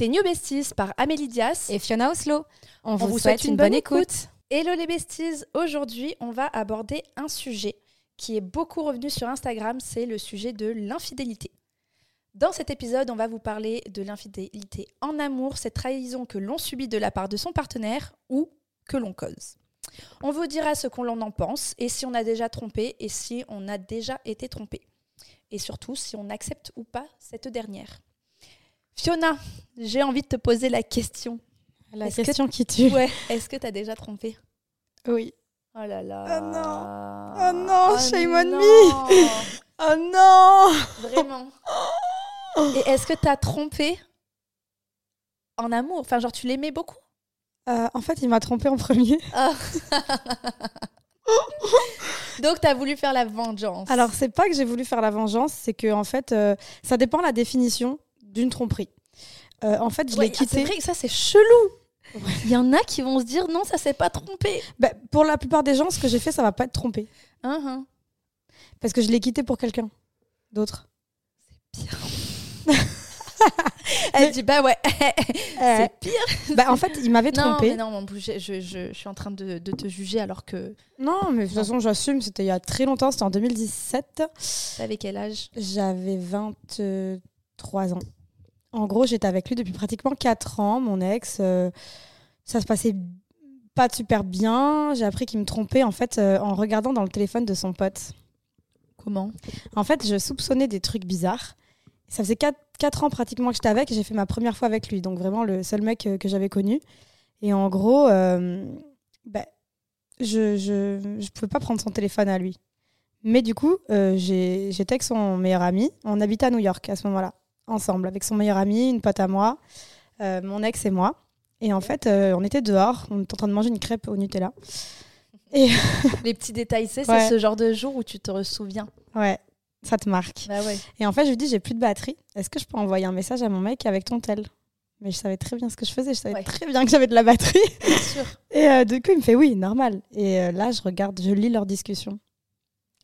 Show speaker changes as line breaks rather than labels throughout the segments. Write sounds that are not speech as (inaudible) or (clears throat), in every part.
Tes New Besties par Amélie Dias.
Et Fiona Oslo.
On, vous, souhaite, une, bonne, écoute. Hello les besties, aujourd'hui on va aborder un sujet qui est beaucoup revenu sur Instagram, c'est le sujet de l'infidélité. Dans cet épisode, on va vous parler de l'infidélité en amour, cette trahison que l'on subit de la part de son partenaire ou que l'on cause. On vous dira ce qu'on en pense et si on a déjà trompé et si on a déjà été trompé. Et surtout si on accepte ou pas cette dernière. Fiona, j'ai envie de te poser la question.
La question qui tue.
Ouais, est-ce que tu as déjà trompé?
Oui.
Oh là là.
Oh non. Oh non, shame on me. Oh non.
Vraiment. (laughs) Et est-ce que tu as trompé en amour? Enfin, genre, tu l'aimais beaucoup?
Euh, En fait, il m'a trompé en premier. (laughs) Ah.
Donc, tu as voulu faire la vengeance.
Alors, c'est pas que j'ai voulu faire la vengeance, c'est que, en fait, euh, ça dépend de la définition d'une tromperie. Euh, en fait, je l'ai quitté.
Vrai que ça, c'est chelou. Il y en a qui vont se dire non, ça s'est pas trompé.
Bah, pour la plupart des gens, ce que j'ai fait, ça va pas être trompé.
Uh-huh.
Parce que je l'ai quitté pour quelqu'un d'autre.
C'est pire. (laughs) Elle dit bah (laughs) ouais, c'est pire.
Bah en fait, il m'avait trompé.
Non, mais non, je, je, je, suis en train de, de, te juger alors que.
Non, mais de toute façon, j'assume. C'était il y a très longtemps. C'était en 2017.
T'avais quel âge?
J'avais 23 ans. En gros, j'étais avec lui depuis pratiquement 4 ans, mon ex. Euh, ça se passait pas super bien. J'ai appris qu'il me trompait en fait euh, en regardant dans le téléphone de son pote.
Comment?
En fait, je soupçonnais des trucs bizarres. Ça faisait 4, ans pratiquement que j'étais avec et j'ai fait ma première fois avec lui. Donc vraiment le seul mec euh, que, j'avais connu. Et en gros, bah, je, je, je pouvais pas prendre son téléphone à lui. Mais du coup, j'étais avec son meilleur ami. On habitait à New York à ce moment-là ensemble avec son meilleur ami, une pote à moi, euh, mon ex et moi. Et en fait, euh, on était dehors, on était en train de manger une crêpe au Nutella. (laughs)
Et (laughs) Les petits détails, c'est ce genre de jour où tu te souviens.
Ouais, ça te marque.
Bah ouais.
Et en fait, je lui dis, j'ai plus de batterie. Est-ce que je peux envoyer un message à mon mec avec ton tel? Mais je savais très bien ce que je faisais. Je savais très bien que j'avais de la batterie. (laughs)
Bien sûr.
Et euh, du coup, il me fait oui, normal. Et là, je regarde, je lis leur discussion.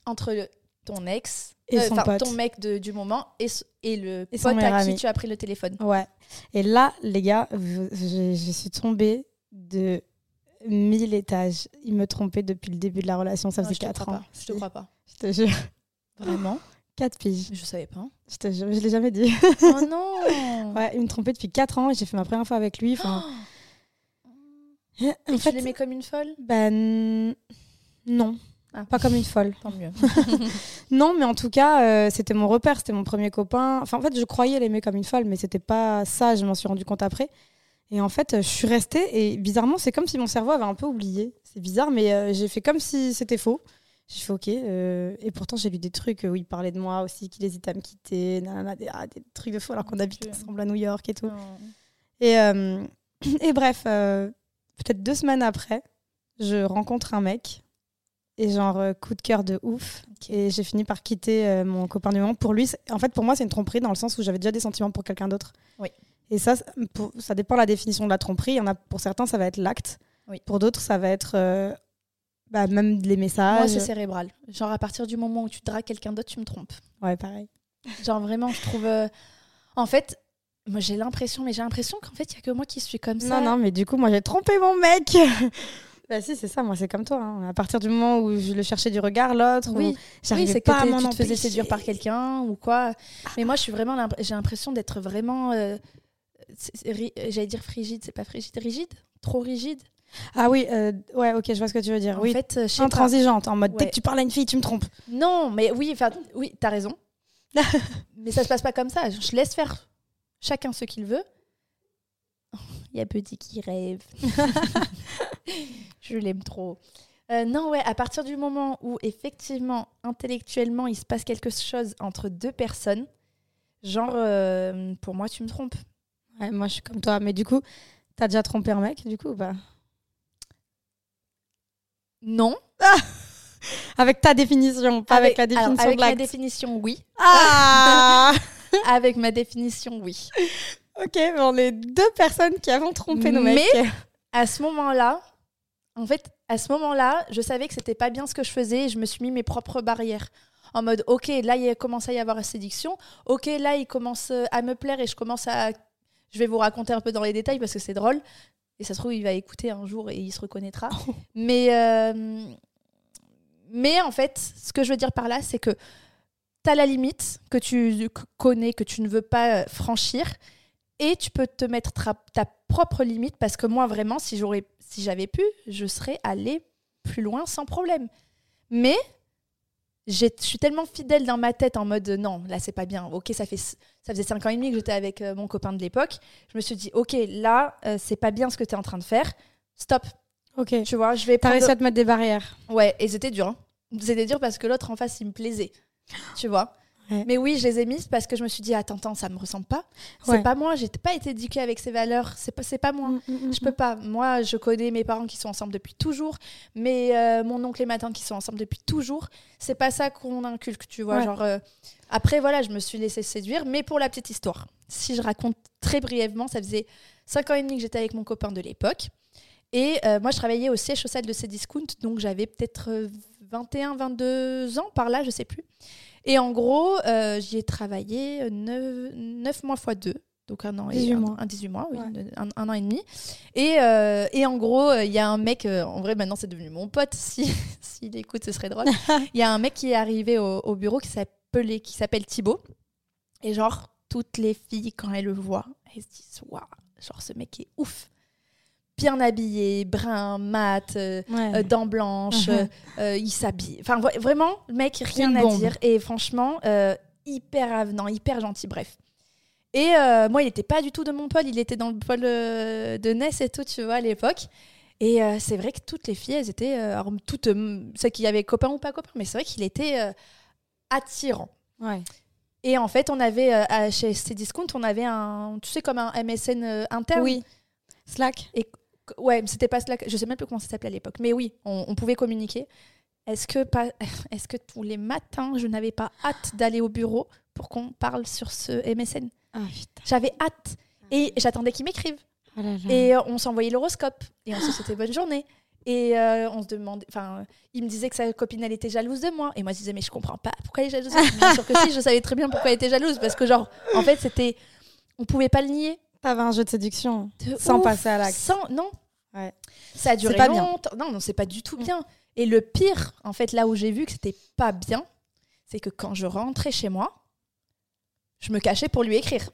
Entre le, ton ex
et son pote.
ton mec de, du moment et, et le pote à qui tu as pris le téléphone.
Ouais. Et là, les gars, je, je, suis tombée de 1000 étages. Il me trompait depuis le début de la relation, ça faisait 4 ans.
Je te crois pas.
Je te jure.
Vraiment?
4 piges.
Je savais pas.
Je te jure, je l'ai jamais dit.
Oh (laughs) non
Ouais, il me trompait depuis 4 ans et j'ai fait ma première fois avec lui. Enfin.
et en tu l'aimais comme une folle?
Ben non.
Ah.
Pas comme une folle.
Tant mieux. (laughs)
non, mais en tout cas, euh, c'était mon repère, c'était mon premier copain. Enfin, en fait, je croyais l'aimer comme une folle, mais c'était pas ça, je m'en suis rendu compte après. Et en fait, je suis restée, et bizarrement, c'est comme si mon cerveau avait un peu oublié. C'est bizarre, mais euh, j'ai fait comme si c'était faux. J'ai fait OK. Euh, et pourtant, j'ai lu des trucs où il parlait de moi aussi, qu'il hésitait à me quitter, des, ah, des, trucs de fou, alors qu'on habite ensemble à New York et tout. Et, (clears throat) et bref, peut-être deux semaines après, je rencontre un mec et genre euh, coup de cœur de ouf. Et j'ai fini par quitter euh, mon copain du moment. Pour lui, en fait, pour moi, c'est une tromperie dans le sens où j'avais déjà des sentiments pour quelqu'un d'autre.
Oui.
Et ça, ça dépend de la définition de la tromperie. Il y en a, pour certains, ça va être l'acte.
Oui.
Pour d'autres, ça va être euh, bah, même les messages.
Moi, c'est cérébral. Genre, à partir du moment où tu dragues quelqu'un d'autre, tu me trompes.
Ouais, pareil. (laughs)
Genre, vraiment, je trouve. En fait, moi, j'ai l'impression, mais j'ai l'impression qu'en fait, il n'y a que moi qui suis comme ça.
Non, non, mais du coup, moi, j'ai trompé mon mec. (laughs) Bah si, c'est ça, moi c'est comme toi. Hein. À partir du moment où je le cherchais du regard, l'autre,
oui, oui c'est pas que tu te faisais séduire par quelqu'un ou quoi. Mais moi je suis vraiment, j'ai l'impression d'être vraiment, euh, j'allais dire frigide, c'est pas frigide, rigide, trop rigide?
Ah oui, euh, ouais, ok, je vois ce que tu veux dire.
En
oui,
fait,
intransigeante, en mode dès que tu parles à une fille, tu me trompes.
Non, mais oui, enfin, oui, t'as raison. (laughs) mais ça se passe pas comme ça. Je laisse faire chacun ce qu'il veut. (laughs) Il y a petit qui rêve. (laughs) (laughs) je l'aime trop. Euh, non, ouais, à partir du moment où effectivement, intellectuellement, il se passe quelque chose entre deux personnes, genre, euh, pour moi, tu me trompes.
Ouais, moi, je suis comme toi. Mais du coup, t'as déjà trompé un mec, du coup, bah
Non. (laughs)
avec ta définition, pas avec, la définition
alors, Avec
ma
définition, oui.
Ah (laughs)
avec ma définition, oui.
Ok, on est deux personnes qui avons trompé nos mecs.
Mais à ce moment-là, en fait, à ce moment-là, je savais que c'était pas bien ce que je faisais et je me suis mis mes propres barrières. En mode, ok, là, il commence à y avoir la séduction. Ok, là, il commence à me plaire et je commence à. Je vais vous raconter un peu dans les détails parce que c'est drôle. Et ça se trouve, il va écouter un jour et il se reconnaîtra. (laughs) mais, euh, mais en fait, ce que je veux dire par là, c'est que tu as la limite que tu connais, que tu ne veux pas euh, franchir. Et tu peux te mettre ta propre limite parce que moi, vraiment, si j'aurais si j'avais pu, je serais allée plus loin sans problème. Mais je suis tellement fidèle dans ma tête en mode non, là c'est pas bien. Ok, ça fait ça faisait cinq ans et demi que j'étais avec euh, mon copain de l'époque. Je me suis dit ok, là euh, c'est pas bien ce que tu es en train de faire. Stop.
Ok.
Tu vois, je vais.
T'as réussi à te mettre des barrières.
Ouais, et c'était dur. Hein. C'était dur parce que l'autre en face il me plaisait. Tu vois? Mais oui, je les ai mises parce que je me suis dit, attends, attends, ça me ressemble pas. C'est pas moi, j'ai pas été éduquée avec ces valeurs, c'est pas, pas moi. Mm, mm, mm, je peux pas. Moi, je connais mes parents qui sont ensemble depuis toujours, mais euh, mon oncle et ma tante qui sont ensemble depuis toujours. C'est pas ça qu'on inculque, tu vois. Genre, euh, Après, voilà, je me suis laissée séduire, mais pour la petite histoire, si je raconte très brièvement, ça faisait 5 ans et demi que j'étais avec mon copain de l'époque. Et euh, moi, je travaillais au siège social de Cdiscount, donc j'avais peut-être 21, 22 ans par là, je sais plus. Et en gros, euh, j'y ai travaillé 9, mois fois 2. Donc un an
18
et
mois.
Un, 18 mois, oui, un, an et demi. Et, euh, et en gros, il y a un mec, euh, en vrai maintenant c'est devenu mon pote, (laughs) s'il si, écoute ce serait drôle. (laughs) Il y a un mec qui est arrivé au, bureau qui s'appelle Thibaut. Et genre, toutes les filles, quand elles le voient, elles se disent Waouh, genre ce mec est ouf bien habillé, brun, mat, euh, euh, dents blanches, uh-huh. euh, il s'habille. Enfin, vraiment, le mec, rien à dire. Et franchement, hyper avenant, hyper gentil, bref. Et moi, il n'était pas du tout de mon pôle, il était dans le pôle de Ness et tout, tu vois, à l'époque. Et c'est vrai que toutes les filles, elles étaient, alors, toutes, celles qui avaient copain ou pas copain, mais c'est vrai qu'il était attirant.
Ouais.
Et en fait, on avait, chez Cdiscount, on avait un, tu sais, comme un MSN interne.
Oui. Slack.
Et Ouais, c'était pas Slack. Je sais même plus comment ça s'appelait à l'époque. Mais oui, on, pouvait communiquer. Est-ce que, pas, (laughs) est que tous les matins, je n'avais pas hâte d'aller au bureau pour qu'on parle sur ce MSN
ah,
J'avais hâte. Et j'attendais qu'ils m'écrivent. Oh et euh, on s'envoyait l'horoscope. Et on se souhaitait bonne journée. Et euh, on se demandait, enfin, il me disait que sa copine elle était jalouse de moi. Et moi je disais mais je comprends pas pourquoi elle est jalouse. Bien sûr que si, je savais très bien pourquoi elle était jalouse parce que genre, en fait c'était, on pouvait pas le nier.
T'avais un jeu de séduction sans passer à l'acte.
Sans, non. Ouais. Ça a duré pas longtemps. Bien. Non, non, c'est pas du tout mm. bien. Et le pire, en fait, là où j'ai vu que c'était pas bien, c'est que quand je rentrais chez moi, je me cachais pour lui écrire.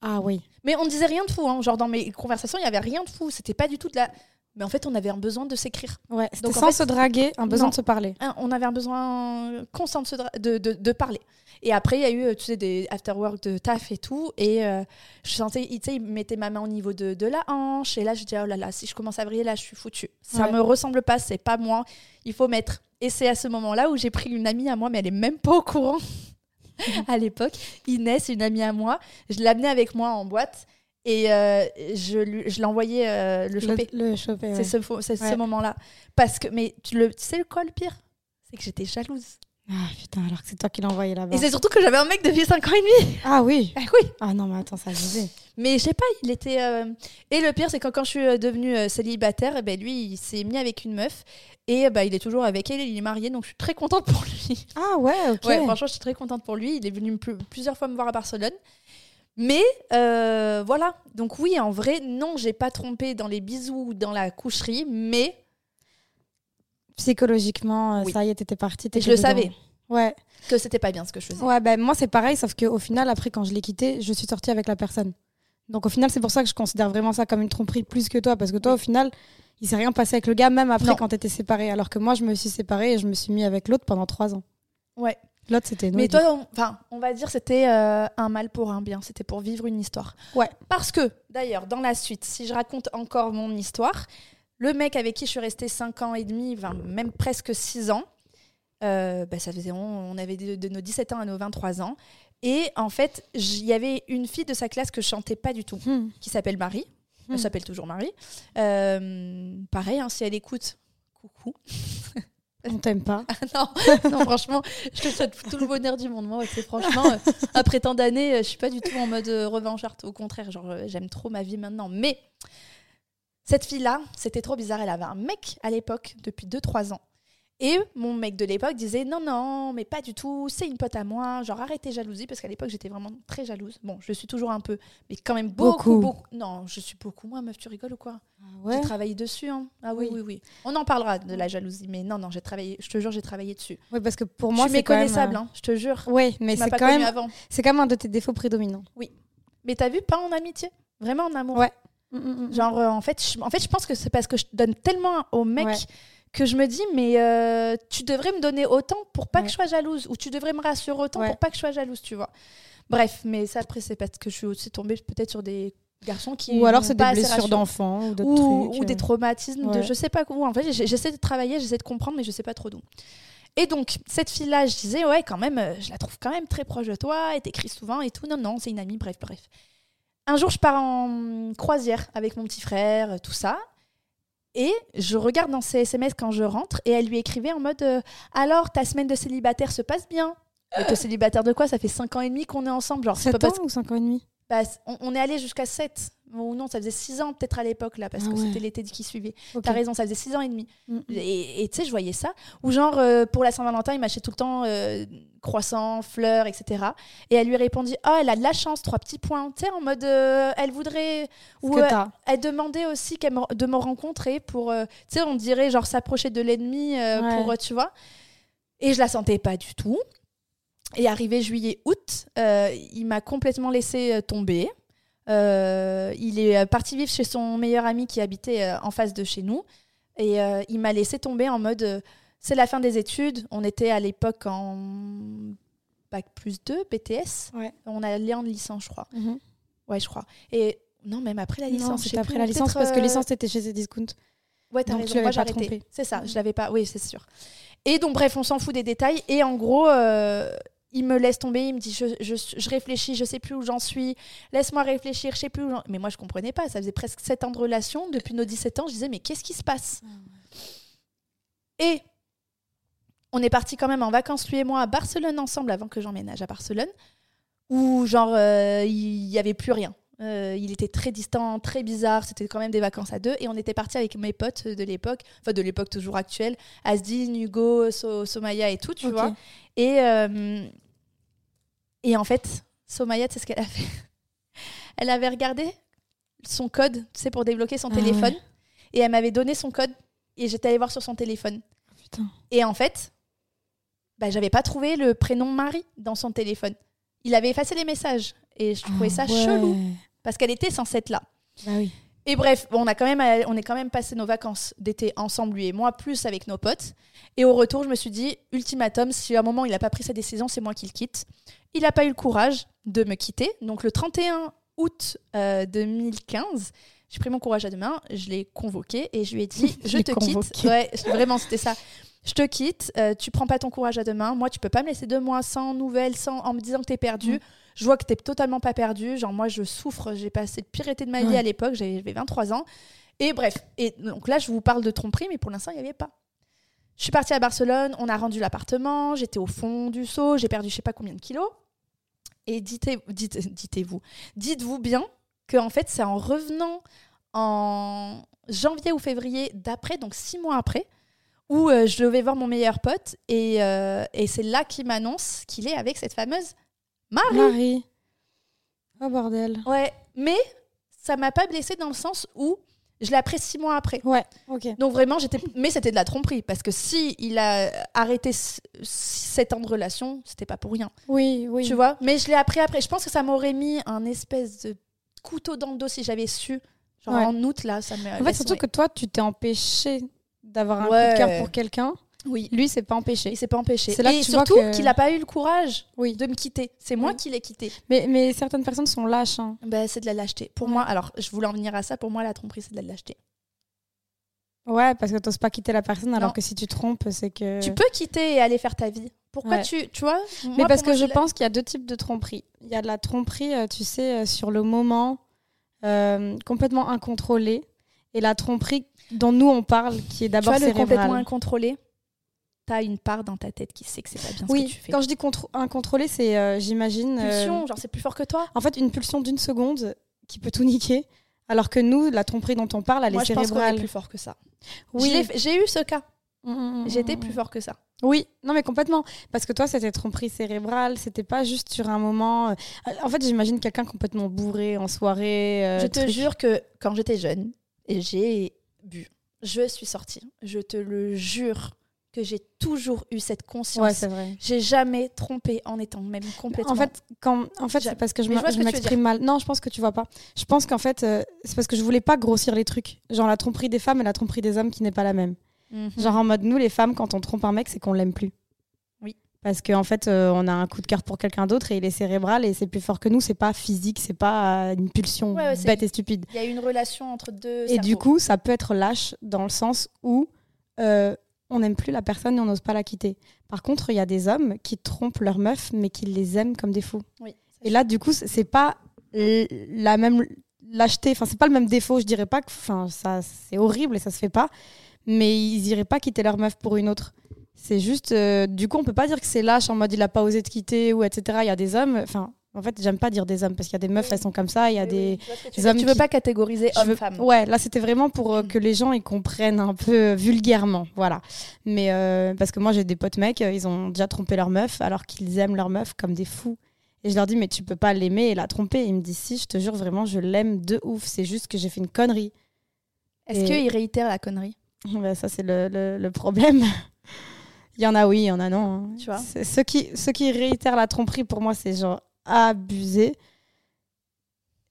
Ah oui.
Mais on ne disait rien de fou. Hein. Genre, dans mes conversations, il n'y avait rien de fou. C'était pas du tout de la. Mais en fait, on avait un besoin de s'écrire.
Ouais, Donc, sans se draguer, un besoin de se parler.
On avait un besoin constant de, de, de, parler. Et après, il y a eu, tu sais, des after-work de taf et tout. Et euh, je sentais, tu sais, il mettait ma main au niveau de, de, la hanche. Et là, je disais, oh là là, si je commence à briller, là, je suis foutue. Ça ne me ressemble pas, c'est pas moi. Il faut mettre. Et c'est à ce moment-là où j'ai pris une amie à moi, mais elle est même pas au courant (laughs) à l'époque. Inès, une amie à moi. Je l'amenais avec moi en boîte. Et euh, je, je envoyé euh, le choper.
Le, choper,
C'est ce, ce moment-là. Parce que, mais tu, le, tu sais quoi le pire? C'est que j'étais jalouse.
Ah putain, alors que c'est toi qui l'as envoyé là-bas.
Et c'est surtout que j'avais un mec depuis 5 ans et demi.
Ah oui. (laughs)
Ah oui.
Ah non, mais attends, ça
disait. Mais je sais pas, il était. Euh, et le pire, c'est que quand je suis devenue célibataire, eh ben, lui, il s'est mis avec une meuf. Et bah, il est toujours avec elle, il est marié, donc je suis très contente pour lui.
Ah ouais, ok.
Ouais, franchement, je suis très contente pour lui. Il est venu plusieurs fois me voir à Barcelone. Mais euh, voilà, donc oui, en vrai, non, j'ai pas trompé dans les bisous ou dans la coucherie, mais
psychologiquement, ça y est, t'étais partie.
je le savais.
Ouais.
Que c'était pas bien ce que je faisais.
Ouais, ben moi c'est pareil, sauf qu'au final, après, quand je l'ai quitté, je suis sortie avec la personne. Donc au final, c'est pour ça que je considère vraiment ça comme une tromperie plus que toi, parce que toi, au final, il s'est rien passé avec le gars, même après quand t'étais séparée. Alors que moi, je me suis séparée et je me suis mis avec l'autre pendant trois ans.
Ouais.
L'autre, c'était
Mais toi, enfin, on, va dire c'était euh, un mal pour un bien. C'était pour vivre une histoire.
Ouais.
Parce que, d'ailleurs, dans la suite, si je raconte encore mon histoire, le mec avec qui je suis restée 5 ans et demi, même presque 6 ans, euh, bah, ça faisait, on, avait de, nos 17 ans à nos 23 ans. Et en fait, il y avait une fille de sa classe que je chantais pas du tout, hmm. qui s'appelle Marie. Elle hmm. s'appelle toujours Marie. Euh, pareil, hein, si elle écoute, coucou. (laughs)
On t'aime pas
non, non, franchement, je te souhaite tout le bonheur du monde. Moi, c'est franchement, euh, après tant d'années, euh, je suis pas du tout en mode euh, revancharde. Au contraire, genre, j'aime trop ma vie maintenant. Mais cette fille-là, c'était trop bizarre. Elle avait un mec à l'époque depuis 2-3 ans. Et mon mec de l'époque disait non, non, mais pas du tout, c'est une pote à moi, genre arrêtez jalousie, parce qu'à l'époque j'étais vraiment très jalouse. Bon, je suis toujours un peu, mais quand même beaucoup,
Beaucoup.
beaucoup. Non, je suis beaucoup moins, meuf, tu rigoles ou quoi? J'ai
Ouais?
travaillé dessus, hein. Ah oui, oui,
Oui.
oui, On en parlera de la jalousie, mais non, non, j'ai travaillé, je te jure, j'ai travaillé dessus.
Ouais, parce que pour
Moi,
moi,
je suis
c'est même.
méconnaissable,
euh,
hein, je te jure.
Ouais, mais c'est quand même,
avant.
c'est quand même un de tes défauts prédominants.
Mais t'as vu, pas en amitié, vraiment en amour?
Ouais. Genre,
Genre, euh, en, fait, je, en fait, je pense que c'est parce que je donne tellement au mec
Ouais.
Que je me dis, mais euh, tu devrais me donner autant pour pas
Ouais.
que je sois jalouse, ou tu devrais me rassurer autant
Ouais.
pour pas que je sois jalouse, tu vois. Bref, mais ça, après, c'est parce que je suis aussi tombée peut-être sur des garçons qui.
ou alors c'est des blessures d'enfants ou
des
euh.
traumatismes de
Ouais.
je sais pas où. En fait, j'essaie de travailler, j'essaie de comprendre, mais je sais pas trop d'où. Et donc, cette fille-là, je disais, ouais, quand même, euh, je la trouve quand même très proche de toi, elle t'écrit souvent et tout. Non, non, c'est une amie, bref, bref. Un jour, je pars en croisière avec mon petit frère, tout ça. Et je regarde dans ses SMS quand je rentre et elle lui écrivait en mode euh, Alors, ta semaine de célibataire se passe bien. Mais t'es célibataire de quoi? Ça fait 5 ans et demi qu'on est ensemble. Genre, c'est pas
7
parce
ans ou 5 ans et demi?
Bah, on, on est allé jusqu'à 7. Ou non, ça faisait 6 ans peut-être à l'époque, là, parce
Ah
que
ouais.
c'était l'été qui suivait.
Ok.
T'as raison, ça faisait 6 ans et demi.
Mm, mm.
Et tu sais, je voyais ça. Ou genre, euh, pour la Saint-Valentin, il m'achetait tout le temps euh, croissants, fleurs, etc. Et elle lui répondit Oh, elle a de la chance, trois petits points. Tu sais, en mode, euh, elle voudrait. Ou euh, elle demandait aussi qu'elle de me rencontrer pour. tu sais, on dirait genre s'approcher de l'ennemi
Ouais.
pour. tu vois. Et je la sentais pas du tout. Et arrivé juillet-août, euh, il m'a complètement laissé euh, tomber. Euh, il est parti vivre chez son meilleur ami qui habitait en face de chez nous. Et il m'a laissé tomber en mode c'est la fin des études. On était à l'époque en bac plus 2, BTS.
Ouais.
On allait en licence, je crois.
Mhm.
Ouais, je crois. Et non, même après la licence.
c'était après
plus,
la licence parce que licence t'étais chez Discount.
Ouais, t'as raison.
tu
Moi, j'ai arrêté. C'est ça,
Mhm.
je l'avais pas. Oui, c'est sûr. Et donc, bref, on s'en fout des détails. Et en gros, euh, il me laisse tomber. Il me dit je, je, je réfléchis, je sais plus où j'en suis. Laisse-moi réfléchir, je sais plus où j'en Mais moi, je comprenais pas. Ça faisait presque 7 ans de relation. Depuis nos 17 ans, je disais mais qu'est-ce qui se passe? Et on est parti quand même en vacances, lui et moi, à Barcelone ensemble avant que j'emménage à Barcelone. Où, genre, euh, il y avait plus rien. Euh, il était très distant, très bizarre. C'était quand même des vacances à deux. Et on était parti avec mes potes de l'époque, enfin de l'époque toujours actuelle, Asdin, Hugo, So- Somaya et tout, tu vois. Et, euh, et en fait, Somaya, tu sais ce qu'elle a fait? (laughs) Elle avait regardé son code, tu sais, pour débloquer son
Ah
téléphone.
ouais.
Et elle m'avait donné son code. Et j'étais allée voir sur son téléphone.
Putain.
Et en fait, bah, j'avais pas trouvé le prénom Marie dans son téléphone. Il avait effacé les messages. Et je trouvais ça
Ah ouais.
chelou. Parce qu'elle était censée être là.
Bah oui.
Et bref, on, a quand même, on est quand même passé nos vacances d'été ensemble, lui et moi, plus avec nos potes. Et au retour, je me suis dit, ultimatum, si à un moment il n'a pas pris sa décision, c'est moi qui le quitte. Il n'a pas eu le courage de me quitter. Donc le 31 août euh, 2015, j'ai pris mon courage à deux mains, je l'ai convoqué et je lui ai dit, (laughs)
Je
te quitte. Ouais, vraiment, c'était ça. Je te quitte, euh, tu prends pas ton courage à deux mains. Moi, tu peux pas me laisser deux mois sans nouvelles, sans, en me disant que t'es perdu.
Mm.
Je vois que t'es totalement pas perdu. Genre, moi, je souffre. J'ai passé le pire été de ma vie
Ouais.
à l'époque. J'avais j'avais 23 ans. Et bref. Et donc là, je vous parle de tromperie, mais pour l'instant, il n'y avait pas. Je suis partie à Barcelone. On a rendu l'appartement. J'étais au fond du seau. J'ai perdu je sais pas combien de kilos. Et dites, dites, (laughs) dites-vous, dites-vous bien que en fait, c'est en revenant en janvier ou février d'après, donc six mois après, où euh, je vais voir mon meilleur pote et, euh, et c'est là qu'il m'annonce qu'il est avec cette fameuse Marie.
Marie. Oh bordel.
Ouais, mais ça m'a pas blessée dans le sens où je l'ai appris six mois après.
Ouais, ok.
Donc vraiment, j'étais. Mais c'était de la tromperie parce que si il a arrêté c- sept ans de relation, c'était pas pour rien.
Oui, oui.
Tu vois Mais je l'ai appris après. Je pense que ça m'aurait mis un espèce de couteau dans le dos si j'avais su. Genre
Ouais.
en août là, ça me.
En fait, surtout que toi, tu t'es empêché d'avoir un coup de cœur pour quelqu'un.
Oui,
Lui, c'est pas empêché.
il s'est pas empêché.
C'est là
Et
que tu
surtout qu'il a pas eu le courage
Oui.
de me quitter. C'est moi
Oui.
qui l'ai quitté.
Mais, mais certaines personnes sont lâches. hein.
Ben, c'est de la lâcheté. Pour
Ouais.
moi, alors je voulais en venir à ça. Pour moi, la tromperie, c'est de la lâcheté.
Ouais, parce que t'oses pas quitter la personne, alors que si tu trompes, c'est que.
Tu peux quitter et aller faire ta vie. Pourquoi
Ouais.
tu, tu vois
Mais parce
moi,
que je pense qu'il y a deux types de tromperie. Il y a de la tromperie, euh, tu sais, euh, sur le moment, euh, complètement incontrôlée, et la tromperie dont nous on parle, qui est d'abord
vois, le complètement
cérébrale.
T'as une part dans ta tête qui sait que c'est pas bien ce
Oui,
que tu fais.
quand je dis contr- incontrôlé, c'est, euh, j'imagine, euh,
Pulsion, genre c'est plus fort que toi.
en fait, une pulsion d'une seconde qui peut tout niquer, alors que nous, la tromperie dont on parle, elle
Moi,
est
je pense qu'on est
cérébrale.
plus fort que ça.
Oui,
J'ai eu ce cas.
Mm,
J'étais plus fort que ça.
Oui, non mais complètement. Parce que toi, c'était tromperie cérébrale, c'était pas juste sur un moment. euh, En fait, j'imagine quelqu'un complètement bourré en soirée. euh,
je te
truc.
jure que quand j'étais jeune et j'ai bu, je suis sortie. Je te le jure que j'ai toujours eu cette conscience.
Ouais, c'est vrai.
j'ai jamais trompé en étant même complètement.
En fait, quand, en fait, c'est parce que je m'exprime mal. Non, je pense que tu vois pas. Je pense qu'en fait, euh, c'est parce que je voulais pas grossir les trucs. Genre la tromperie des femmes et la tromperie des hommes qui n'est pas la même.
Mhm.
Genre en mode nous les femmes quand on trompe un mec c'est qu'on l'aime plus.
Oui.
Parce qu'en fait euh, on a un coup de cœur pour quelqu'un d'autre et il est cérébral et c'est plus fort que nous, c'est pas physique, c'est pas euh, une pulsion
Ouais, ouais,
bête et stupide.
il y a une relation entre deux.
Et du coup ça peut être lâche dans le sens où euh, on n'aime plus la personne et on n'ose pas la quitter. Par contre il y a des hommes qui trompent leurs meufs mais qui les aiment comme des fous.
oui.
Et là du coup c'est pas la même lâcheté, enfin c'est pas le même défaut, je dirais pas que enfin ça c'est horrible et ça se fait pas, mais ils iraient pas quitter leur meuf pour une autre. C'est juste euh, du coup on peut pas dire que c'est lâche en mode il a pas osé te quitter ou etc. Il y a des hommes, enfin en fait j'aime pas dire des hommes parce qu'il y a des meufs
Oui.
elles sont comme ça, il y a
Oui,
des
oui,
hommes
Tu veux
qui-
pas catégoriser
je veux-
homme-femme.
Ouais, là c'était vraiment pour euh,
Mm.
que les gens ils comprennent un peu euh, vulgairement, voilà. Mais euh, parce que moi j'ai des potes mecs, ils ont déjà trompé leur meuf alors qu'ils aiment leur meuf comme des fous. Et je leur dis mais tu peux pas l'aimer et la tromper. Et ils me disent si, je te jure vraiment je l'aime de ouf. C'est juste que j'ai fait une connerie.
Est-ce
Et-
qu'il réitère la connerie? (laughs)
Ben, ça c'est le, le- le problème. (laughs) il y en a oui, il y en a non. hein.
Tu vois?
Ceux qui, ceux qui réitèrent la tromperie pour moi c'est genre abusé.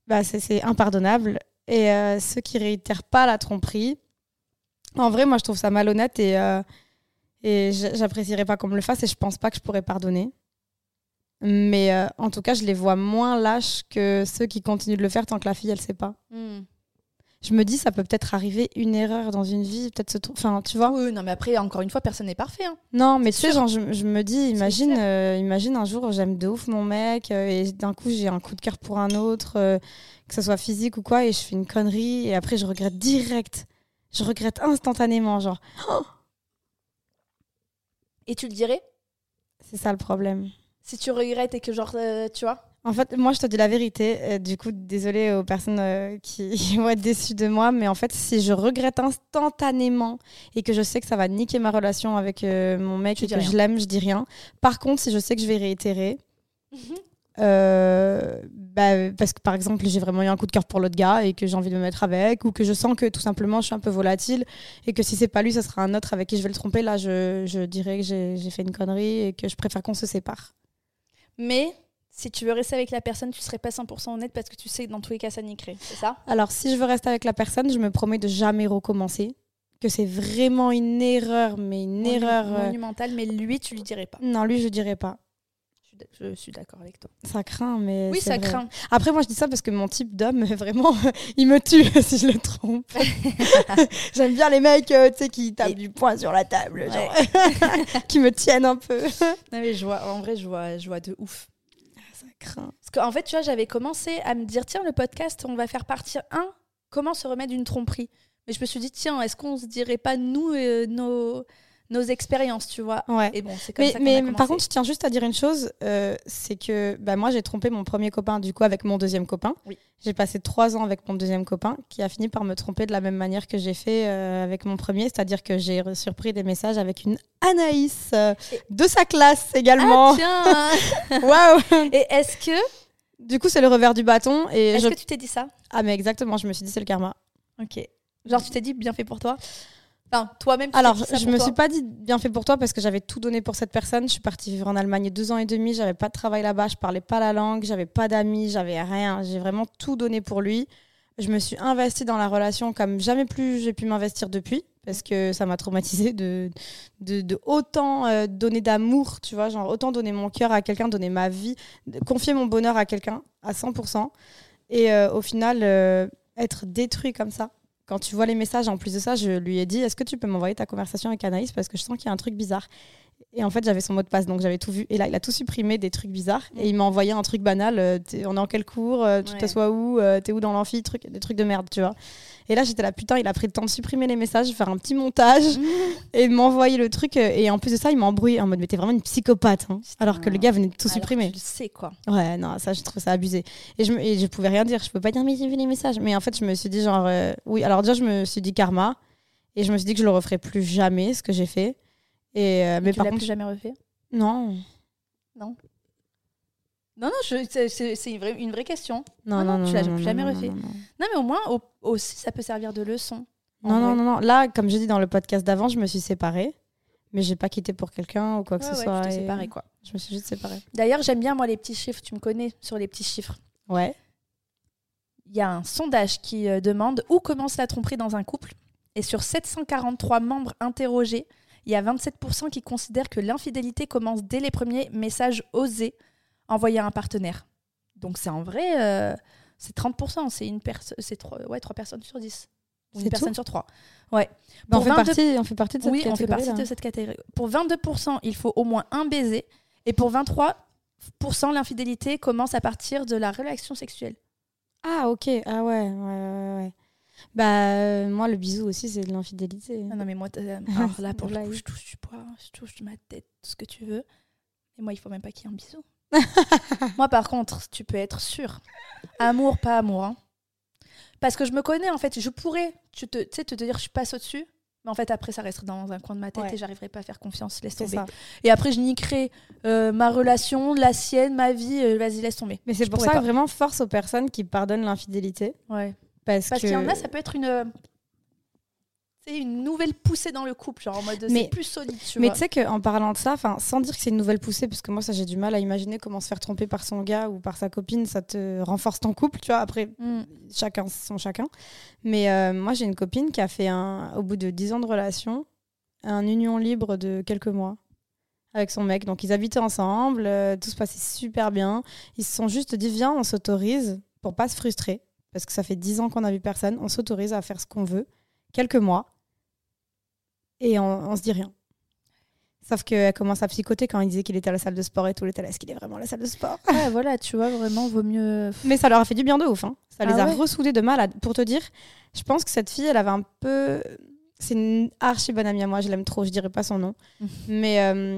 Bah, c'est- impardonnable. Et euh, ceux qui réitèrent pas la tromperie, en vrai, moi, je trouve ça malhonnête et, euh, et j'apprécierais pas qu'on me le fasse et je pense pas que je pourrais pardonner. Mais euh, en tout cas, je les vois moins lâches que ceux qui continuent de le faire tant que la fille, elle sait pas.
Hmm.
Je me dis, ça peut peut-être arriver une erreur dans une vie, peut-être se Enfin, tu vois.
Oui, non, mais après, encore une fois, personne n'est parfait. hein.
Non, mais tu sais, genre, je, je me dis, imagine, euh, imagine un jour, j'aime de ouf mon mec, euh, et d'un coup, j'ai un coup de cœur pour un autre, euh, que ce soit physique ou quoi, et je fais une connerie, et après, je regrette direct. Je regrette instantanément, genre.
Et tu le dirais?
C'est ça le problème.
Si tu regrettes et que, genre, tu vois
En fait, moi, je te dis la vérité. euh, du coup, désolée aux personnes euh, qui (laughs) vont être déçues de moi, mais en fait, si je regrette instantanément et que je sais que ça va niquer ma relation avec euh, mon mec
Tu
et que
rien.
je l'aime, je dis rien. Par contre, si je sais que je vais réitérer, (laughs) euh, bah, parce que par exemple, j'ai vraiment eu un coup de cœur pour l'autre gars et que j'ai envie de me mettre avec, ou que je sens que tout simplement je suis un peu volatile et que si c'est pas lui, ça sera un autre avec qui je vais le tromper, là, je, je dirais que j'ai fait une connerie et que je préfère qu'on se sépare.
Mais si tu veux rester avec la personne, tu serais pas 100% honnête parce que tu sais que dans tous les cas, ça niquerait. C'est ça?
Alors, si je veux rester avec la personne, je me promets de jamais recommencer. Que c'est vraiment une erreur, mais une
Monu-
erreur. euh,
Monumentale, mais lui, tu lui dirais pas.
Non, lui, je dirais pas.
Je suis d'accord avec toi.
Ça craint, mais.
Oui, ça
vrai.
craint.
Après, moi, je dis ça parce que mon type d'homme, (laughs) vraiment, il me tue (laughs) si je le trompe. (laughs) J'aime bien les mecs, euh, tu sais, qui tapent
Et-
du poing sur la table, genre, qui me tiennent un peu.
Non, mais je vois, en vrai, je vois, je vois de ouf. Parce qu'en fait, tu vois, j'avais commencé à me dire, tiens, le podcast, on va faire partir un, comment se remettre d'une tromperie? Mais je me suis dit, tiens, est-ce qu'on se dirait pas, nous, euh, nos, nos expériences, tu vois
Ouais.
Et bon, c'est comme
Mais,
ça
mais
a
par contre, je tiens juste à dire une chose, euh, c'est que bah, moi j'ai trompé mon premier copain du coup avec mon deuxième copain.
Oui.
J'ai passé trois ans avec mon deuxième copain qui a fini par me tromper de la même manière que j'ai fait euh, avec mon premier, c'est-à-dire que j'ai surpris des messages avec une Anaïs euh,
Et-
de sa classe également.
Ah, tiens (laughs)
Waouh
Et est-ce que,
Du coup c'est le revers du bâton et
est-ce
je...
que tu t'es dit ça?
Ah mais exactement, je me suis dit c'est le karma.
Ok. Genre, tu t'es dit, bien fait pour toi? Enfin, toi-même,
Alors, je me
toi
suis pas dit bien fait pour toi parce que j'avais tout donné pour cette personne. Je suis partie vivre en Allemagne deux ans et demi. J'avais pas de travail là-bas. Je parlais pas la langue. J'avais pas d'amis. J'avais rien. J'ai vraiment tout donné pour lui. Je me suis investie dans la relation comme jamais plus j'ai pu m'investir depuis parce que ça m'a traumatisée de, de, de autant euh, donner d'amour, tu vois, genre autant donner mon cœur à quelqu'un, donner ma vie, de- confier mon bonheur à quelqu'un à 100%. Et euh, au final, euh, être détruit comme ça. Quand tu vois les messages, en plus de ça, je lui ai dit Est-ce que tu peux m'envoyer ta conversation avec Anaïs? Parce que je sens qu'il y a un truc bizarre. Et en fait, j'avais son mot de passe, donc j'avais tout vu. Et là, il a tout supprimé des trucs bizarres. Et il m'a envoyé un truc banal euh, On est en quel cours euh, Tu
Ouais.
t'assois où euh, T'es où dans l'amphi truc, Des trucs de merde, tu vois. Et là, j'étais là, putain, il a pris le temps de supprimer les messages, faire un petit montage (laughs) et de m'envoyer le truc. Et en plus de ça, il m'a embrouillé en mode Mais t'es vraiment une psychopathe. hein. Alors que le gars venait de tout
Alors,
supprimer.
Tu sais, quoi.
Ouais, non, ça, je trouve ça abusé. Et je, me- et je pouvais rien dire. Je peux pas dire, mais j'ai vu les messages. Mais en fait, je me suis dit, genre, euh, oui. Alors, déjà, je me suis dit karma. Et je me suis dit que je le referais plus jamais, ce que j'ai fait. Et, euh, mais
tu
par
l'as
contre,
plus jamais refait?
Non.
Non. Non, non, je- c'est- une vraie, une vraie question.
Non,
Non,
non,
non, tu l'as jamais
non,
refait.
Non,
mais au moins, au- aussi, ça peut servir de leçon.
non, non, non, non. Là, comme j'ai dit dans le podcast d'avant, je me suis séparée. Mais j'ai pas quitté pour quelqu'un ou quoi que
Ouais,
ce
ouais,
soit.
tu t'es
et
séparé, quoi.
Je me suis juste séparée.
D'ailleurs, j'aime bien, moi, les petits chiffres. Tu me connais sur les petits chiffres.
Ouais.
Il y a un sondage qui euh, demande où commence la tromperie dans un couple. Et sur 743 membres interrogés, il y a 27% qui considèrent que l'infidélité commence dès les premiers messages osés envoyés à un partenaire. Donc c'est en vrai, euh, c'est 30%, c'est une personne, c'est trois, ouais, 3 personnes sur 10. Ou
C'est
une personne
tout
sur 3. Ouais.
Bah, on, fait
22
partie, on fait partie de cette
Oui, on fait
catégorie,
partie
là.
de cette catégorie. Pour 22%, il faut au moins un baiser. Et pour 23%, l'infidélité commence à partir de la relation sexuelle.
Ah, ok. Ah, ouais. ouais, ouais, ouais. Bah, euh, moi, le bisou aussi, c'est de l'infidélité.
Ah non, mais moi, (laughs) alors là, pour le coup, je touche du poids, je touche ma tête, tout ce que tu veux. Et moi, il faut même pas qu'il y ait un bisou. (laughs) moi, par contre, tu peux être sûr. Amour, pas amour. hein. Parce que je me connais, en fait. Je pourrais tu te, tu sais, te dire, je passe au-dessus. Mais en fait, après, ça resterait dans un coin de ma tête
Ouais.
et j'arriverai pas à faire confiance. Laisse tomber.
ça.
Et après, je niquerai euh, ma relation, la sienne, ma vie. euh, Vas-y, laisse tomber.
Mais c'est pour ça
pas.
vraiment force aux personnes qui pardonnent l'infidélité.
Ouais.
Parce,
Parce qu'il y en a, ça peut être une. euh, une nouvelle poussée dans le couple, genre en mode
Mais-
c'est plus solide, tu
Mais tu sais qu'en parlant de ça, enfin, sans dire que c'est une nouvelle poussée, parce que moi, ça, j'ai du mal à imaginer comment se faire tromper par son gars ou par sa copine, ça te renforce ton couple, tu vois. Après,
Mm.
chacun son chacun. Mais euh, moi, j'ai une copine qui a fait, un, au bout de 10 ans de relation, un union libre de quelques mois avec son mec. Donc, ils habitaient ensemble, euh, tout se passait super bien. Ils se sont juste dit, viens, on s'autorise pour pas se frustrer, parce que ça fait 10 ans qu'on n'a vu personne, on s'autorise à faire ce qu'on veut, quelques mois, et on, on se dit rien. Sauf qu'elle commence à psychoter quand il disait qu'il était à la salle de sport et tout. Elle était là, est-ce qu'il est vraiment à la salle de sport?
Ouais, voilà, tu vois, vraiment, vaut mieux. (laughs)
mais ça leur a fait du bien de ouf. hein. Ça les
Ah
a
ouais
ressoudés de malade. Pour te dire, je pense que cette fille, elle avait un peu. C'est une archi bonne amie à moi, je l'aime trop, je dirais pas son nom. (laughs) Mais euh,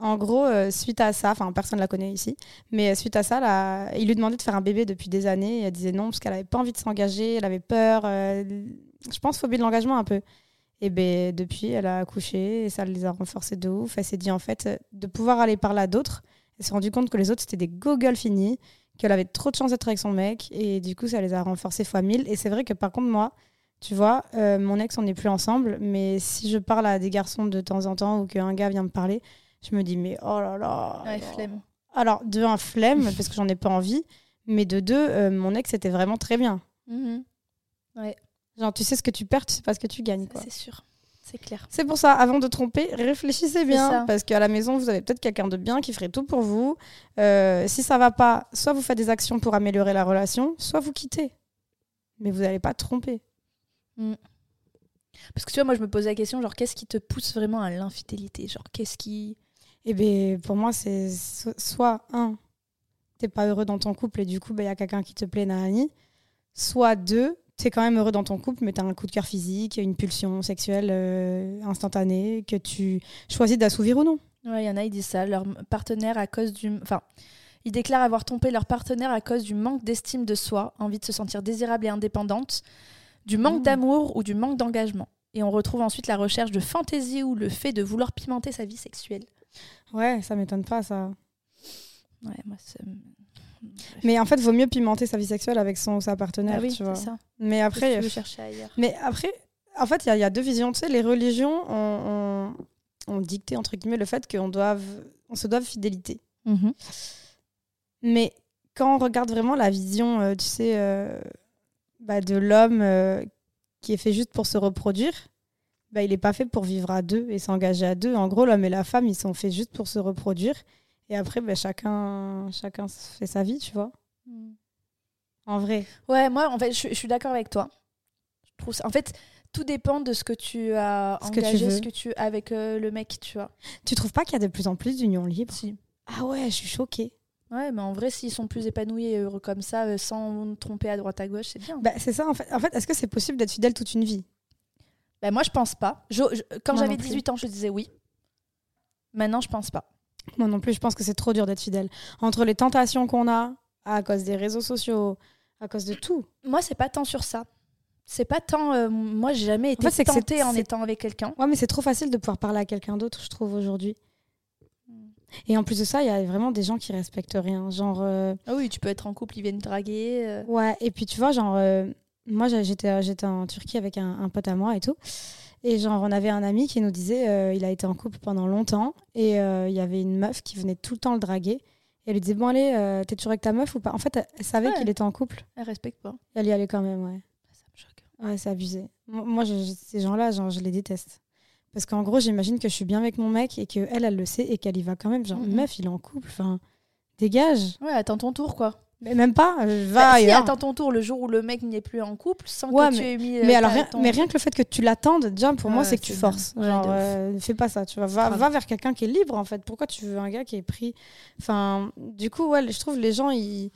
en gros, euh, suite à ça, enfin personne la connaît ici, mais euh, suite à ça, là, il lui demandait de faire un bébé depuis des années et elle disait non parce qu'elle avait pas envie de s'engager, elle avait peur, euh, je pense phobie de l'engagement un peu. Et ben depuis, elle a accouché et ça les a renforcés de ouf. Elle s'est dit en fait de pouvoir aller parler à d'autres. Elle s'est rendue compte que les autres c'était des gogoles finis qu'elle avait trop de chance d'être avec son mec et du coup ça les a renforcés fois 1000 et c'est vrai que par contre moi tu vois euh, mon ex on n'est plus ensemble mais si je parle à des garçons de temps en temps ou qu'un gars vient me parler je me dis mais oh là là
Ouais,
là.
flemme.
alors de un flemme parce que j'en ai pas envie mais de deux euh, mon ex était vraiment très bien
Mhm.
genre tu sais ce que tu perds tu sais pas ce que tu gagnes
C'est sûr, c'est clair.
c'est pour ça, avant de tromper, réfléchissez bien. Parce qu'à la maison, vous avez peut-être quelqu'un de bien qui ferait tout pour vous. Euh, si ça va pas, soit vous faites des actions pour améliorer la relation, soit vous quittez. Mais vous n'allez pas tromper.
Parce que tu vois, moi, je me pose la question, genre, qu'est-ce qui te pousse vraiment à l'infidélité? Genre, qu'est-ce qui.
Et bien, pour moi, c'est so- soit, un, t'es pas heureux dans ton couple et du coup, il y a quelqu'un qui te plaît, Nani. Soit, deux, t'es quand même heureux dans ton couple, mais t'as un coup de cœur physique, une pulsion sexuelle euh, instantanée que tu choisis d'assouvir ou non.
Ouais, il y en a, ils disent ça. Leur partenaire, à cause du. Enfin, ils déclarent avoir trompé leur partenaire à cause du manque d'estime de soi, envie de se sentir désirable et indépendante, du manque
Mmh.
d'amour ou du manque d'engagement. Et on retrouve ensuite la recherche de fantaisie ou le fait de vouloir pimenter sa vie sexuelle.
Ouais, ça m'étonne pas, ça.
Ouais, moi, c'est.
Mais en fait, vaut mieux pimenter sa vie sexuelle avec son ou sa partenaire,
Ah oui,
tu vois.
ça.
Mais
Après, tu chercher ailleurs?
mais après, en fait, il y a- il y, a deux visions. Tu sais, les religions ont, ont- ont dicté entre guillemets le fait qu'on doive, on se doive fidélité.
Mhm.
Mais quand on regarde vraiment la vision, euh, tu sais, euh, bah, de l'homme euh, qui est fait juste pour se reproduire, bah, il n'est pas fait pour vivre à deux et s'engager à deux. En gros, l'homme et la femme, ils sont faits juste pour se reproduire. Et après, bah, chacun, chacun fait sa vie, tu vois. En vrai.
Ouais, moi, en fait, je, je suis d'accord avec toi. Je trouve ça... En fait, tout dépend de ce que tu as
Ce que tu
engagé,
veux.
ce que tu avec euh, le mec, tu vois.
Tu trouves pas qu'il y a de plus en plus d'unions libres
Si.
Ah ouais, je suis choquée.
Ouais, mais en vrai, s'ils sont plus épanouis et heureux comme ça, euh, sans tromper à droite à gauche, c'est bien. Bah,
Bah, c'est ça, en fait. En fait est-ce que c'est possible d'être fidèle toute une vie?
Moi, je pense pas. Je- je- quand j'avais
non plus.
18 ans, je disais oui. Maintenant, je pense pas.
Moi non plus, je pense que c'est trop dur d'être fidèle. Entre les tentations qu'on a, à cause des réseaux sociaux, à cause de tout.
Moi, c'est pas tant sur ça. c'est pas tant. euh, moi, j'ai jamais été
fait, c'est-
tentée en étant avec quelqu'un.
Ouais, mais c'est trop facile de pouvoir parler à quelqu'un d'autre, je trouve, aujourd'hui. Et en plus de ça, il y a vraiment des gens qui respectent rien. Genre. euh,
Ah oui, tu peux être en couple, ils viennent draguer. euh.
Ouais, et puis tu vois, genre, euh, moi j'étais j'étais en Turquie avec un, un pote à moi et tout. Et genre, on avait un ami qui nous disait, il a été en couple pendant longtemps, et il y avait une meuf qui venait tout le temps le draguer. Et elle lui disait, bon, allez, t'es toujours avec ta meuf ou pas? En fait, elle, savait
Ouais.
qu'il était en couple.
Elle respecte pas.
Elle y allait quand même, ouais.
Ça me choque.
Ouais, c'est abusé. Mo- Moi, je- ces gens-là, genre, je les déteste. Parce qu'en gros, j'imagine que je suis bien avec mon mec et qu'elle, elle, le sait et qu'elle y va quand même. Genre,
Mhm.
meuf, il est en couple, enfin, dégage.
Ouais, attends ton tour, quoi.
Mais même pas, euh, va
Bah, si,
ailleurs.
attends ton tour le jour où le mec n'est plus en couple, sans
Ouais,
que tu
mais-
aies mis.
Mais
euh,
alors,
ta-
rien,
ton-
mais rien que le fait que tu l'attendes, déjà, pour
Ah
moi, c'est que tu forces. Genre, euh, fais pas ça, tu vois. Va, va vers quelqu'un qui est libre, en fait. Pourquoi tu veux un gars qui est pris? Enfin, du coup, ouais, je trouve les gens, ils,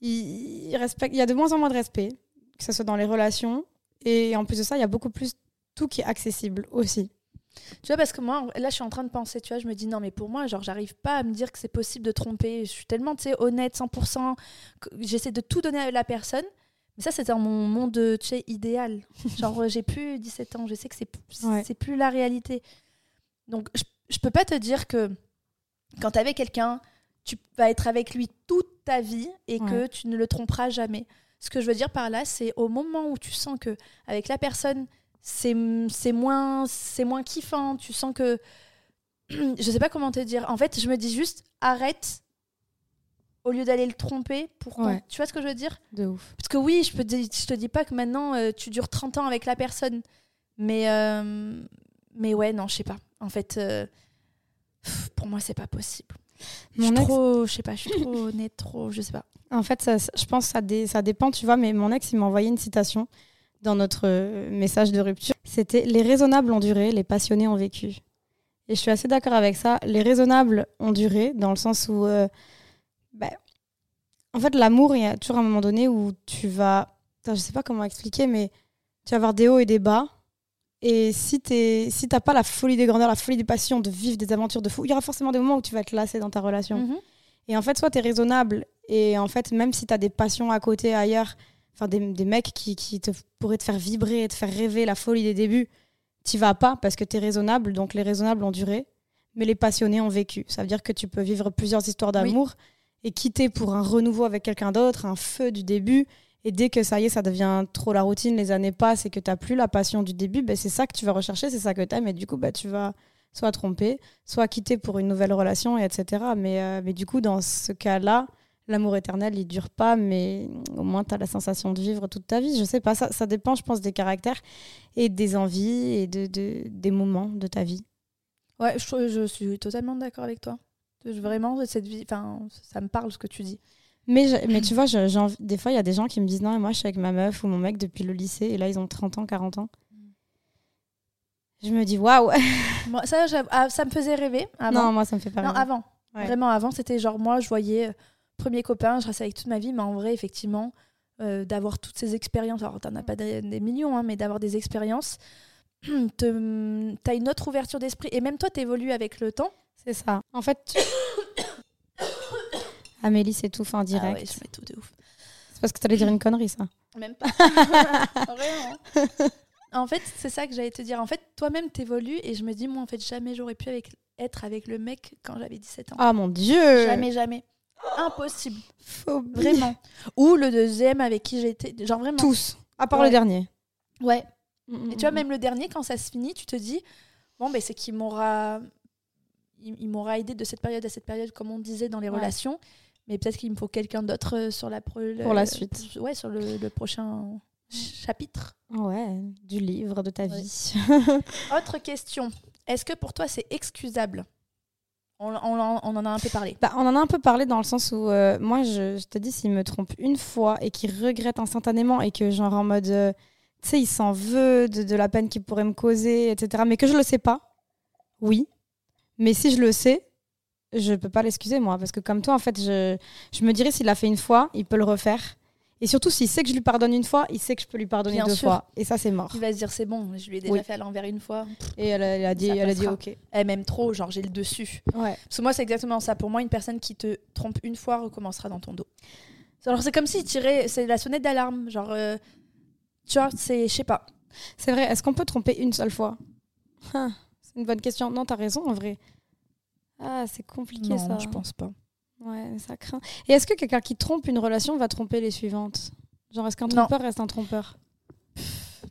ils, ils respectent. Il y a de moins en moins de respect, que ce soit dans les relations. Et en plus de ça, il y a beaucoup plus tout qui est accessible aussi.
Tu vois, parce que moi, là, je suis en train de penser, tu vois, je me dis, non, mais pour moi, genre, j'arrive pas à me dire que c'est possible de tromper. Je suis tellement, tu sais, honnête, 100%, que j'essaie de tout donner à la personne. Mais ça, c'est dans mon monde, tu sais, idéal. (laughs) Genre, j'ai plus 17 ans, je sais que c'est
Ouais.
c'est plus la réalité. Donc, je, je peux pas te dire que quand t'es avec quelqu'un, tu vas être avec lui toute ta vie et que tu ne le tromperas jamais. Ce que je veux dire par là, c'est au moment où tu sens que avec la personne, c'est c'est moins, c'est moins kiffant, tu sens que. (clears throat) Je sais pas comment te dire. En fait, je me dis juste, arrête au lieu d'aller le tromper. Pour
Ouais.
Tu vois ce que je veux dire?
De ouf.
Parce que oui, je, peux te, je te dis pas que maintenant euh, tu dures 30 ans avec la personne. Mais, euh, mais ouais, non, je sais pas. En fait, euh, pour moi, c'est pas possible. Je suis
ex-
trop, je sais pas, je suis trop (laughs) honnête, trop, je sais pas.
En fait, ça- je pense que ça, dé- ça dépend, tu vois, mais mon ex, il m'a envoyé une citation dans notre euh, message de rupture. C'était Les raisonnables ont duré, les passionnés ont vécu. Et je suis assez d'accord avec ça. Les raisonnables ont duré, dans le sens où. euh, bah, en fait, l'amour, il y a toujours un moment donné où tu vas. Je sais pas comment expliquer, mais tu vas avoir des hauts et des bas. Et si tu si t'as pas la folie des grandeurs, la folie des passions, de vivre des aventures de fou, il y aura forcément des moments où tu vas te lasser dans ta relation.
Mhm.
Et en fait, soit tu es raisonnable, et en fait, même si tu as des passions à côté, ailleurs, enfin des, des mecs qui, qui te, pourraient te faire vibrer et te faire rêver la folie des débuts, tu vas pas parce que tu es raisonnable, donc les raisonnables ont duré, mais les passionnés ont vécu. Ça veut dire que tu peux vivre plusieurs histoires d'amour et quitter pour un renouveau avec quelqu'un d'autre, un feu du début. Et dès que ça y est, ça devient trop la routine, les années passent et que tu plus la passion du début, ben c'est ça que tu vas rechercher, c'est ça que tu aimes. Et du coup, ben, tu vas soit tromper, soit quitter pour une nouvelle relation, et etc. Mais, euh, mais du coup, dans ce cas-là, l'amour éternel, il dure pas, mais au moins, tu as la sensation de vivre toute ta vie. Je sais pas, ça, ça dépend, je pense, des caractères et des envies et de, de- des moments de ta vie.
Ouais, je, suis totalement d'accord avec toi. Vraiment, cette vie, enfin, ça me parle ce que tu dis.
Mais, je- mais tu vois, je- des fois, il y a des gens qui me disent non, et moi, je suis avec ma meuf ou mon mec depuis le lycée, et là, ils ont 30 ans, 40 ans. Je me dis waouh! (laughs)
Ça, ah, ça me faisait rêver. Avant.
Non, moi, ça me fait pas
Non,
rêver.
avant.
Ouais.
Vraiment avant, c'était genre moi, je voyais premier copain, je restais avec toute ma vie, mais en vrai, effectivement, euh, d'avoir toutes ces expériences, alors t'en as pas des, des millions, hein, mais d'avoir des expériences, (clears throat) t'as une autre ouverture d'esprit. Et même toi, t'évolues avec le temps.
C'est ça. En fait, tu- (coughs) Amélie s'étouffe en direct.
Ah ouais, je de ouf.
C'est parce que t'allais dire une connerie, ça.
Même pas. (laughs) Vraiment. (laughs) En fait, c'est ça que j'allais te dire. En fait, toi-même, t'évolues et je me dis, moi, en fait, jamais j'aurais pu avec, être avec le mec quand j'avais 17 ans.
Ah mon dieu!
Jamais, jamais. Impossible.
Phobie.
Vraiment. Ou le deuxième avec qui j'étais. Genre vraiment.
Tous. À part
Ouais.
le dernier.
Ouais.
Mm,
Et tu vois, même le dernier, quand ça se finit, tu te dis, bon, ben, c'est qu'il m'aura. Il, il m'aura aidé de cette période à cette période, comme on disait dans les
Ouais.
relations. Mais peut-être qu'il me faut quelqu'un d'autre euh, sur la pro-
Pour la suite.
Ouais, sur le, le prochain chapitre.
Ouais, du livre, de ta
Ouais.
vie.
Autre question. Est-ce que pour toi, c'est excusable? On, on en- a un peu parlé.
Bah, on en a un peu parlé dans le sens où euh, moi, je, je te dis, s'il me trompe une fois et qu'il regrette instantanément et que, genre, en mode, euh, tu sais, il s'en veut de, de la peine qu'il pourrait me causer, etc., mais que je le sais pas, oui. Mais si je le sais, je peux pas l'excuser, moi, parce que comme toi, en fait, je, je me dirais, s'il l'a fait une fois, il peut le refaire. Et surtout, s'il sait que je lui pardonne une fois, il sait que je peux lui pardonner
Bien
deux
sûr.
fois. Et ça, c'est mort.
Il va se dire, c'est bon, je lui ai déjà
Oui.
fait à l'envers une fois.
Et elle, a- elle a dit,
Ça
elle a dit. OK.
Elle m'aime trop, genre j'ai le dessus.
Ouais.
Parce que moi, c'est exactement ça. Pour moi, une personne qui te trompe une fois recommencera dans ton dos. Alors, c'est comme si tirait, c'est la sonnette d'alarme. Genre, euh, Tu vois, c'est, je sais pas.
C'est vrai, est-ce qu'on peut tromper une seule fois? Ah, C'est une bonne question. Non, t'as raison en vrai. Ah, c'est compliqué
Non,
ça.
je pense pas.
Ouais, ça craint. Et est-ce que quelqu'un qui trompe une relation va tromper les suivantes? Genre, est-ce qu'un
Non.
trompeur reste un trompeur?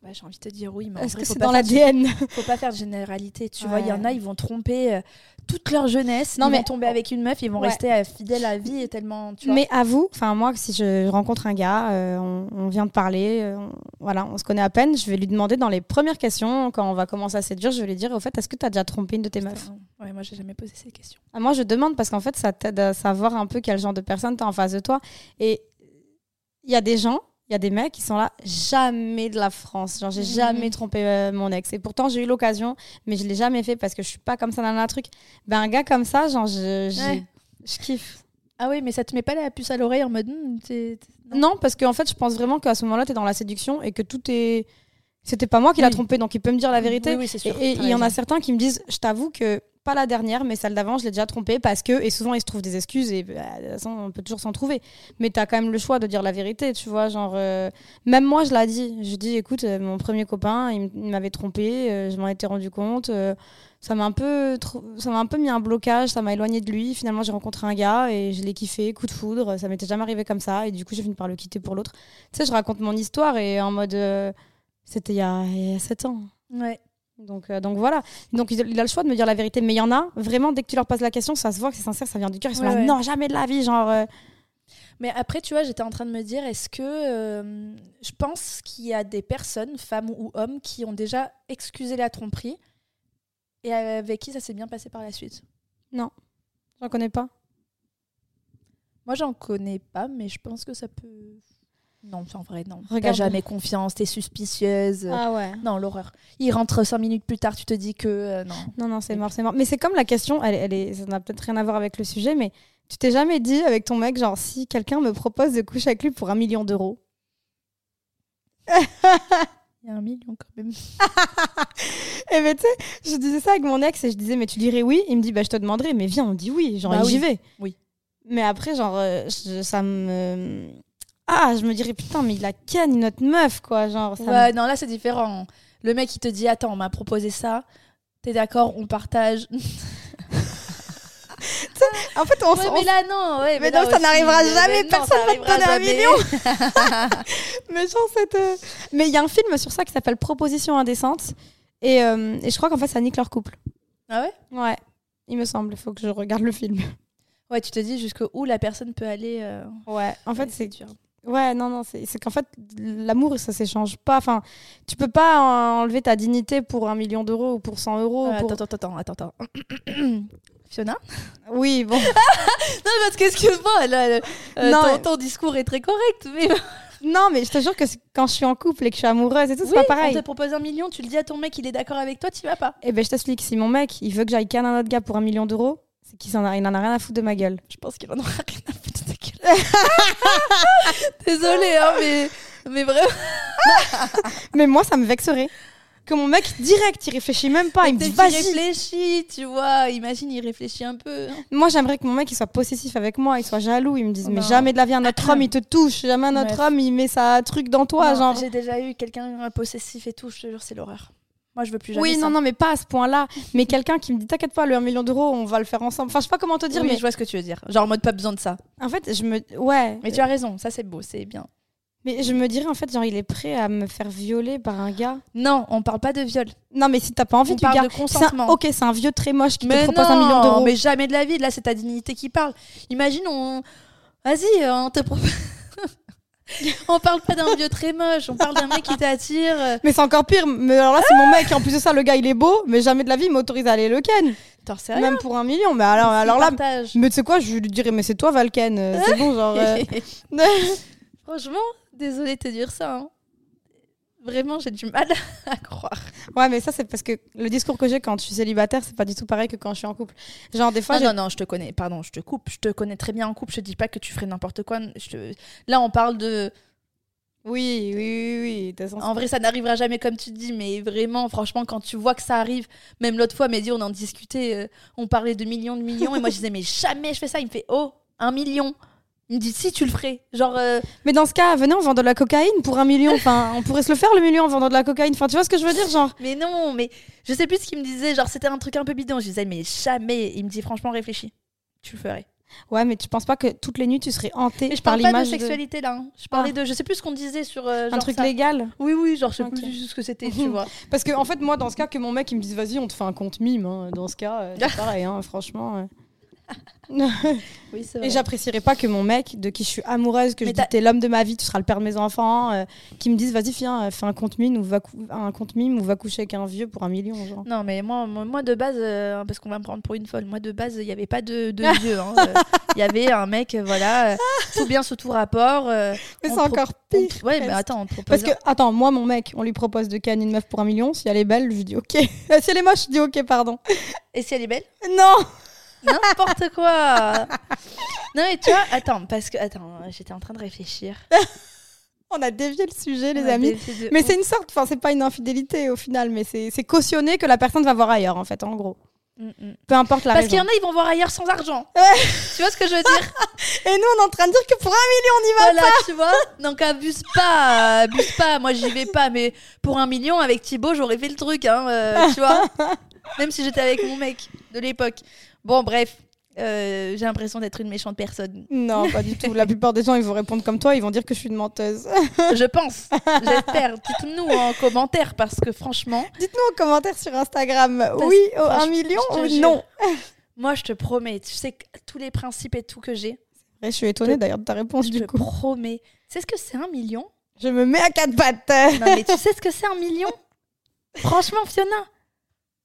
Bah, j'ai envie de te dire oui, mais en
Est-ce que c'est dans l'ADN (laughs)
Faut pas faire de généralité. Tu vois, il y en a, ils vont tromper euh, toute leur jeunesse.
Non,
ils
mais-
vont tomber avec une meuf, ils vont
Ouais.
rester fidèles à la vie et tellement. Tu vois.
Mais avoue, enfin moi, si je rencontre un gars, euh, on, on vient de parler, euh, on- voilà, on se connaît à peine, je vais lui demander dans les premières questions, quand on va commencer à séduire, je vais lui dire, au fait, est-ce que tu as déjà trompé une de tes meufs?
Ouais, moi, j'ai jamais posé ces questions.
Ah, Moi, je demande parce qu'en fait, ça t'aide à savoir un peu quel genre de personne tu as en face de toi. Et il y a des gens, il y a des mecs qui sont là, jamais de la France. Genre, j'ai
Mhm.
jamais trompé euh, mon ex. Et pourtant, j'ai eu l'occasion, mais je l'ai jamais fait parce que je suis pas comme ça dans un truc. Ben, un gars comme ça, genre, je,
Ouais.
je kiffe.
Ah oui, mais ça te met pas la puce à l'oreille en mode. Hmm, t'es- t'es-
Non, parce qu'en fait, je pense vraiment qu'à ce moment-là, tu es dans la séduction et que tout est. C'était pas moi qui l'a
Oui.
trompé, donc il peut me dire la vérité.
Oui, oui, c'est
Et
sûr.
et
t'as
il y en a certains qui me disent, je t'avoue que pas la dernière, mais celle d'avant, je l'ai déjà trompée parce que, et souvent ils se trouvent des excuses et bah, de toute façon, on peut toujours s'en trouver. Mais t'as quand même le choix de dire la vérité, tu vois. Genre, euh, même moi, je l'ai dit. Je dis, écoute, euh, mon premier copain, il m'avait trompé, euh, je m'en étais rendu compte. ça m'a un peu, ça m'a un peu mis un blocage, ça m'a éloigné de lui. Finalement, j'ai rencontré un gars et je l'ai kiffé, coup de foudre. Ça m'était jamais arrivé comme ça et du coup, j'ai fini par le quitter pour l'autre. Tu sais, je raconte mon histoire et en mode, c'était il y a, il y a 7 ans.
Ouais.
Donc, euh, donc voilà. Donc il a le choix de me dire la vérité. Mais il y en a, vraiment, dès que tu leur poses la question, ça se voit que c'est sincère, ça vient du cœur. Ils sont
Ouais,
là,
ouais.
non, jamais de la vie. Genre, euh,
Mais après, tu vois, j'étais en train de me dire, est-ce que euh, je pense qu'il y a des personnes, femmes ou hommes, qui ont déjà excusé la tromperie et avec qui ça s'est bien passé par la suite?
J'en connais pas.
Moi, j'en connais pas, mais je pense que ça peut. Non, en vrai, non. T'as jamais confiance, t'es suspicieuse.
Ah ouais.
Non, l'horreur. Il rentre cinq minutes plus tard, tu te dis que euh, non.
Non, non, c'est mort, c'est mort. Mais c'est comme la question, elle, elle est, ça n'a peut-être rien à voir avec le sujet, mais tu t'es jamais dit avec ton mec, genre, si quelqu'un me propose de coucher avec lui pour un million d'euros? (laughs)
Il y a un million quand même. (laughs)
Et mais tu sais, je disais ça avec mon ex et je disais, mais tu dirais oui? Il me dit, bah je te demanderai, mais viens, on dit oui. Genre,
Bah
j'y
oui.
vais.
Oui.
Mais après, genre, euh, je- ça me. Ah, je me dirais, putain, mais il a ken notre meuf, quoi. Genre, ça
Ouais, non, là, c'est différent. Le mec, il te dit Attends, on m'a proposé ça. T'es d'accord, on partage. (laughs)
En fait, on,
Ouais, mais là, non. Ouais,
Mais
là
non, ça
aussi,
n'arrivera
mais
jamais,
non,
personne
ça
va te donner un million. (laughs) (laughs) Mais genre, cette, euh, Mais il y a un film sur ça qui s'appelle Proposition indécente. Et, euh, et je crois qu'en fait, ça nique leur couple.
ah ouais?
Ouais, il me semble. Il faut que je regarde le film.
Ouais, tu te dis jusqu'où la personne peut aller. euh,
Ouais, en fait, c'est.
dur.
Ouais, non, non, c'est c'est qu'en fait, l'amour, ça s'échange pas. Enfin, tu peux pas enlever ta dignité pour un million d'euros ou pour 100 euros.
Euh,
pour-
Attends, attends, attends, attends. (clears throat) Fiona?
Oui, bon. (laughs)
Non, parce que, excuse-moi, là, le- euh,
Non,
ton, ton discours est très correct. Mais
non, mais je te jure que c'est- quand je suis en couple et que je suis amoureuse et tout, c'est
oui,
pas
on
pareil.
te propose un million, tu le dis à ton mec, il est d'accord avec toi, tu vas pas.
Eh ben, je t'explique. Si mon mec, il veut que j'aille canne un autre gars pour un million d'euros, c'est qu'il en a, il en a rien à foutre de ma gueule.
Je pense qu'il en aura rien à foutre de ta gueule. (laughs) Désolée, hein, mais, mais vraiment. (laughs)
Mais moi, ça me vexerait. Que mon mec, direct, il réfléchit même pas. Il me dit, vas-y.
réfléchit, tu vois. Imagine, il réfléchit un peu. hein.
Moi, j'aimerais que mon mec, il soit possessif avec moi, il soit jaloux. Il me dise, mais
Non.
jamais de la vie, un autre homme, il te touche. Jamais un autre homme, il met sa truc dans toi.
Non,
genre.
J'ai déjà eu quelqu'un possessif et tout, je te jure, c'est l'horreur. Moi, je veux plus jamais
Oui,
ça.
non, non, mais pas à ce point-là. Mais quelqu'un qui me dit, t'inquiète pas, le 1 million d'euros, on va le faire ensemble. Enfin, je sais pas comment te dire,
Oui,
mais
je vois ce que tu veux dire. Genre en mode pas besoin de ça.
en fait, je me. Ouais.
Mais tu as raison, ça c'est beau, c'est bien.
Mais je me dirais, en fait, genre, il est prêt à me faire violer par un gars.
Non, on parle pas de viol.
Non, mais si t'as pas envie
On
du
parle
gars.
de
un-
consentement.
Ok, c'est un vieux très moche qui
mais
te propose
non,
un million d'euros.
mais jamais de la vie. Là, c'est ta dignité qui parle. Imagine, on. Vas-y, on te propose. (laughs) on parle pas d'un vieux très moche, on parle d'un mec qui t'attire.
Mais c'est encore pire. Mais alors là, c'est mon mec. En plus de ça, le gars, il est beau. Mais jamais de la vie, il m'autorise à aller le ken.
Rien.
Même pour un million. Mais alors, alors là.
Partage.
Mais tu sais quoi, je lui dirais, mais c'est toi, Valken. euh, C'est bon, genre. euh. (laughs) (laughs)
Franchement, désolée de te dire ça. hein. Vraiment, j'ai du mal (laughs) à croire.
ouais, mais ça, c'est parce que le discours que j'ai quand je suis célibataire, c'est pas du tout pareil que quand je suis en couple. Genre, des fois,
Non, non, non, je te connais. Pardon, je te coupe. Je te connais très bien en couple. Je te dis pas que tu ferais n'importe quoi. Je te- Là, on parle de.
Oui, oui, oui, oui.
En vrai, ça n'arrivera jamais comme tu dis, mais vraiment, franchement, quand tu vois que ça arrive, même l'autre fois, Mehdi, on en discutait, euh, on parlait de millions de millions, et moi je disais, mais jamais je fais ça. Il me fait, oh, un million. Il me dit si tu le ferais. Genre. euh,
Mais dans ce cas, venez, on vend de la cocaïne pour un million. Enfin, on pourrait se le faire le million en vendant de la cocaïne. Enfin, tu vois ce que je veux dire, genre.
Mais non, mais je sais plus ce qu'il me disait. Genre, c'était un truc un peu bidon. Je disais, mais jamais. Il me dit, franchement, réfléchis. Tu le ferais.
Ouais, mais tu penses pas que toutes les nuits tu serais hanté
Mais je
par
parle pas de
l'image
sexualité là. hein. Je parlais de. Je sais plus ce qu'on disait sur. euh,
un truc
ça.
légal
Oui, oui, genre, je sais plus ce que c'était, tu vois. (laughs)
Parce que en fait, moi, dans ce cas, que mon mec il me dise vas-y, on te fait un compte mime. hein, Dans ce cas, euh, c'est (laughs) pareil, hein, franchement. euh. (laughs)
Oui,
Et j'apprécierais pas que mon mec, de qui je suis amoureuse, que
Mais
je dis t'es l'homme de ma vie, tu seras le père de mes enfants, euh, qui me dise vas-y, viens, fais un compte mime ou va un compte mime ou va coucher avec un vieux pour un million, genre.
Non, mais moi, moi, de base, euh, parce qu'on va me prendre pour une folle, moi de base, il n'y avait pas de, de (laughs) vieux. hein. Euh, Il y avait un mec, voilà, tout bien sous tout rapport. (laughs)
Mais c'est encore pire.
Ouais, mais attends, on te propose.
Parce que, attends, moi, mon mec, on lui propose de canner une meuf pour un million. Si elle est belle, je lui dis ok. si elle est moche, je dis ok, pardon.
Et si elle est belle?
Non
N'importe quoi Non, mais tu vois, attends, parce que. Attends, j'étais en train de réfléchir. (laughs)
On a dévié le sujet, les amis.
de
Mais c'est une sorte, enfin, c'est pas une infidélité au final, mais c'est cautionné que la personne va voir ailleurs, en fait, en gros.
Mm, mm.
Peu importe la
Parce qu'il y en a, ils vont voir ailleurs sans argent. (laughs) tu vois ce que je veux dire?
Et nous, on est en train de dire que pour un million, on y va.
Voilà, tu vois Donc abuse pas, abuse pas. Moi, j'y vais pas, mais pour un million, avec Thibaut, j'aurais fait le truc, hein, euh, tu vois (laughs) Même si j'étais avec mon mec de l'époque. Bon, bref. euh, j'ai l'impression d'être une méchante personne.
Non, pas du tout. La plupart des gens, ils vont répondre comme toi, ils vont dire que je suis une menteuse.
Je pense. J'espère. Dites-nous en commentaire parce que franchement,
Dites-nous en commentaire sur Instagram, oui, au un
franchement,
million
je te
ou non?
moi, je te promets, tu sais tous les principes et tout que j'ai,
je suis étonnée d'ailleurs de ta réponse
je
du
te
coup.
promets. Tu sais ce que c'est un million?
Je me mets à quatre pattes.
Non, mais tu sais ce que c'est un million? Franchement, Fiona,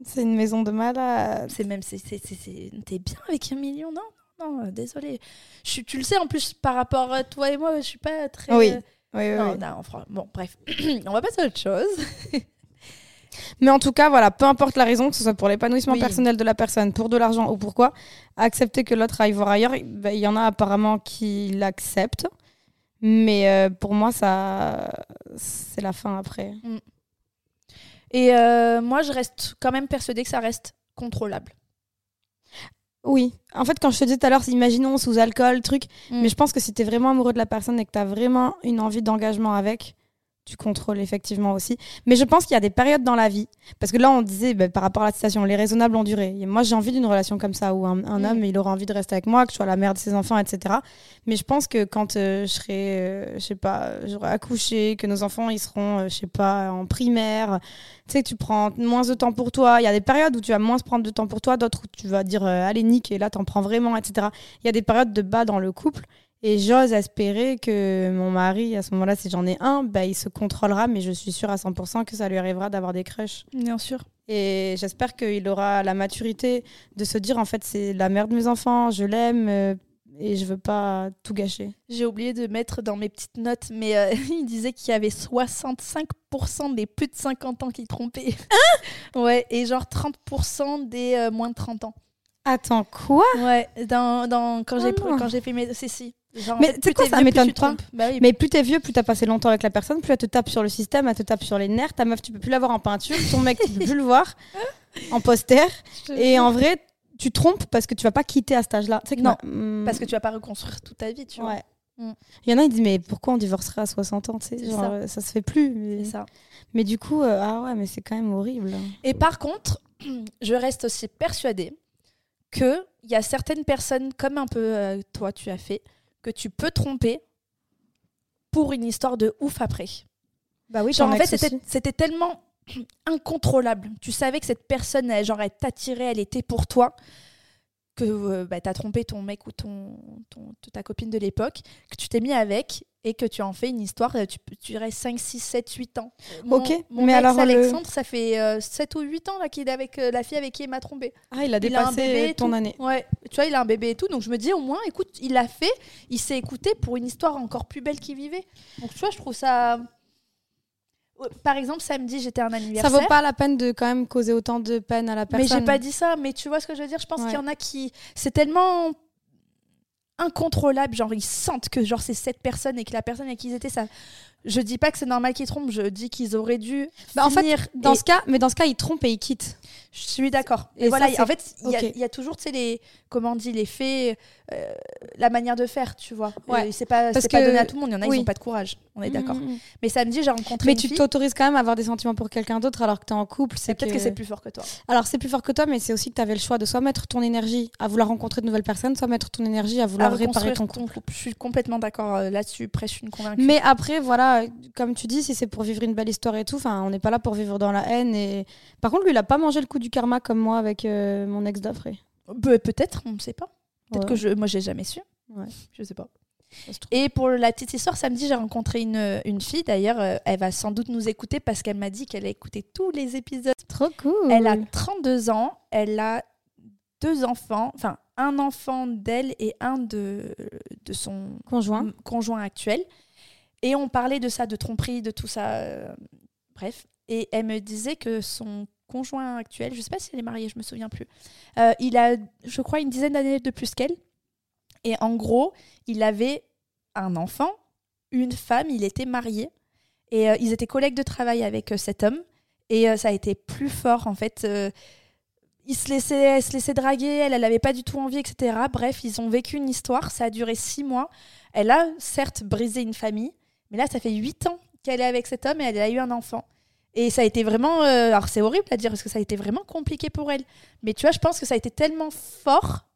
C'est une maison de malade.
c'est même, c'est, t'es bien avec un million, non Non, euh, désolé. Je, tu le sais en plus par rapport à toi et moi, je suis pas très.
Oui.
euh,
Oui, oui,
non,
oui.
non, bon, bref, (clears throat) on va passer à autre chose. (laughs)
Mais en tout cas, voilà, peu importe la raison, que ce soit pour l'épanouissement
Oui.
personnel de la personne, pour de l'argent ou pourquoi, accepter que l'autre aille voir ailleurs, ben, il y en a apparemment qui l'acceptent. Mais euh, pour moi, ça, c'est la fin après.
Et euh, moi, je reste quand même persuadée que ça reste contrôlable.
Oui. En fait, quand je te dis tout à l'heure, imaginons sous alcool, truc.
Mm.
Mais je pense que si t'es vraiment amoureux de la personne et que t'as vraiment une envie d'engagement avec, tu contrôles effectivement aussi. Mais je pense qu'il y a des périodes dans la vie. Parce que là, on disait, bah, par rapport à la situation, les raisonnables ont duré. Et moi, j'ai envie d'une relation comme ça, où un, un
Mm.
homme, il aura envie de rester avec moi, que je sois la mère de ses enfants, etc. Mais je pense que quand euh, je serai, euh, je sais pas, j'aurai accouché, que nos enfants, ils seront, euh, je sais pas, en primaire, tu sais, tu prends moins de temps pour toi. Il y a des périodes où tu vas moins se prendre de temps pour toi, d'autres où tu vas dire, euh, allez, nique, et là, t'en prends vraiment, etc. Il y a des périodes de bas dans le couple. Et j'ose espérer que mon mari, à ce moment-là, si j'en ai un, bah, il se contrôlera, mais je suis sûre à 100% que ça lui arrivera d'avoir des crushs.
Bien sûr.
Et j'espère qu'il aura la maturité de se dire, en fait, c'est la mère de mes enfants, je l'aime, euh, et je veux pas tout gâcher.
J'ai oublié de mettre dans mes petites notes, mais euh, (laughs) il disait qu'il y avait 65% des plus de 50 ans qui trompaient. ouais, et genre 30% des euh, moins de 30 ans.
Attends, quoi?
Ouais, dans, dans, quand j'ai quand j'ai fait mes... C'est si. Genre, en
Mais
fait,
tu sais quoi, ça m'étonne pas.
Bah oui,
Mais plus t'es vieux, plus t'as passé longtemps avec la personne, plus elle te tape sur le système, elle te tape sur les nerfs. Ta meuf, tu peux plus l'avoir en peinture. Ton mec, tu peux plus le voir en poster. Et en vrai, tu trompes parce que tu vas pas quitter à cet âge-là. Tu sais que
Non,
ma- hmm,
Parce que tu vas pas reconstruire toute ta vie, tu vois.
Ouais.
Mm.
Il y en a, ils disent, mais pourquoi on divorcerait à 60 ans tu sais,
C'est
genre,
ça.
euh, ça. se fait plus. Mais,
ça.
mais du coup, euh, ah ouais, mais c'est quand même horrible.
Et par contre, (clears throat) je reste aussi persuadée que il y a certaines personnes, comme un peu euh, toi tu as fait, que tu peux tromper pour une histoire de ouf après.
Bah oui,
Genre en fait c'était c'était tellement (clears throat) incontrôlable. Tu savais que cette personne, elle, genre elle t'attirait, elle était pour toi, que euh, bah, t'as trompé ton mec ou ton, ton ta copine de l'époque, que tu t'es mis avec et que tu en fais une histoire, euh, tu, tu restes 5, 6, 7, 8 ans. Mon,
Ok,
mon
mais
ex,
alors, le-
Alexandre, ça fait euh, 7 ou 8 ans qu'il est avec euh, la fille avec qui il m'a trompé.
Ah, il a
il a un
dépassé
bébé
ton
tout.
année.
Ouais, tu vois, il a un bébé et tout, donc je me dis au moins, écoute, il l'a fait, il s'est écouté pour une histoire encore plus belle qu'il vivait. Donc tu vois, je trouve ça. Ouais, Par exemple, samedi, j'étais un
Ça
anniversaire.
vaut pas la peine de quand même causer autant de peine à la
Mais
personne.
j'ai pas dit ça, mais tu vois ce que je veux dire Je pense
Ouais.
qu'il y en a qui. C'est tellement incontrôlable, genre ils sentent que genre c'est cette personne et que la personne avec qui ils étaient, ça. Je dis pas que c'est normal qu'ils trompent, je dis qu'ils auraient dû.
Bah, en fait,
finir
dans
et-
ce cas, mais dans ce cas, il trompe et il quitte.
Je suis d'accord.
Et
Et voilà,
ça,
en fait, il y a- y, toujours, tu sais, les, comment on dit, les faits, euh, la manière de faire, tu vois.
Ouais.
Euh, c'est pas,
Parce
c'est pas
que-
donné à tout le monde. Il y en a,
oui.
ils ont pas de courage. On est d'accord.
Mm, mm, mm.
Mais samedi, j'ai rencontré
Mais
une
tu t'autorises quand même à avoir des sentiments pour quelqu'un d'autre alors que t'es en couple. C'est
Peut-être que, c'est plus fort que toi.
Alors c'est plus fort que toi, mais c'est aussi que tu avais le choix de soit mettre ton énergie à vouloir rencontrer de nouvelles personnes, soit mettre ton énergie à vouloir
À
réparer ton
ton
couple.
couple. Je suis complètement d'accord euh, là-dessus. Prêche une convaincue.
Mais après, voilà, comme tu dis, si c'est pour vivre une belle histoire et tout, enfin, on n'est pas là pour vivre dans la haine. Et par contre, lui, il a pas mangé le coup du karma comme moi avec euh, mon ex d'après.
Pe- Peut-être, on ne sait pas. Peut-être
Ouais.
que je, moi, j'ai jamais su.
Ouais.
Je sais pas. Et pour la petite histoire, samedi, j'ai rencontré une, une fille. D'ailleurs, euh, elle va sans doute nous écouter parce qu'elle m'a dit qu'elle a écouté tous les épisodes.
Trop cool.
Elle a 32 ans. Elle a deux enfants. Enfin, un enfant d'elle et un de, de son
conjoint.
conjoint actuel. Et on parlait de ça, de tromperie, de tout ça. euh, bref. Et elle me disait que son conjoint actuel, je sais pas si elle est mariée, je me souviens plus, euh, il a, je crois, une dizaine d'années de plus qu'elle. Et en gros, il avait un enfant, une femme, il était marié. Et euh, ils étaient collègues de travail avec cet homme. Et ça a été plus fort, en fait. euh, se laissait, elle se laissait draguer, elle n'avait pas du tout envie, etc. Bref, ils ont vécu une histoire, ça a duré six mois. Elle a certes brisé une famille, mais là, ça fait huit ans qu'elle est avec cet homme et elle a eu un enfant. Et ça a été vraiment. euh, alors, c'est horrible à dire parce que ça a été vraiment compliqué pour elle. Mais tu vois, je pense que ça a été tellement fort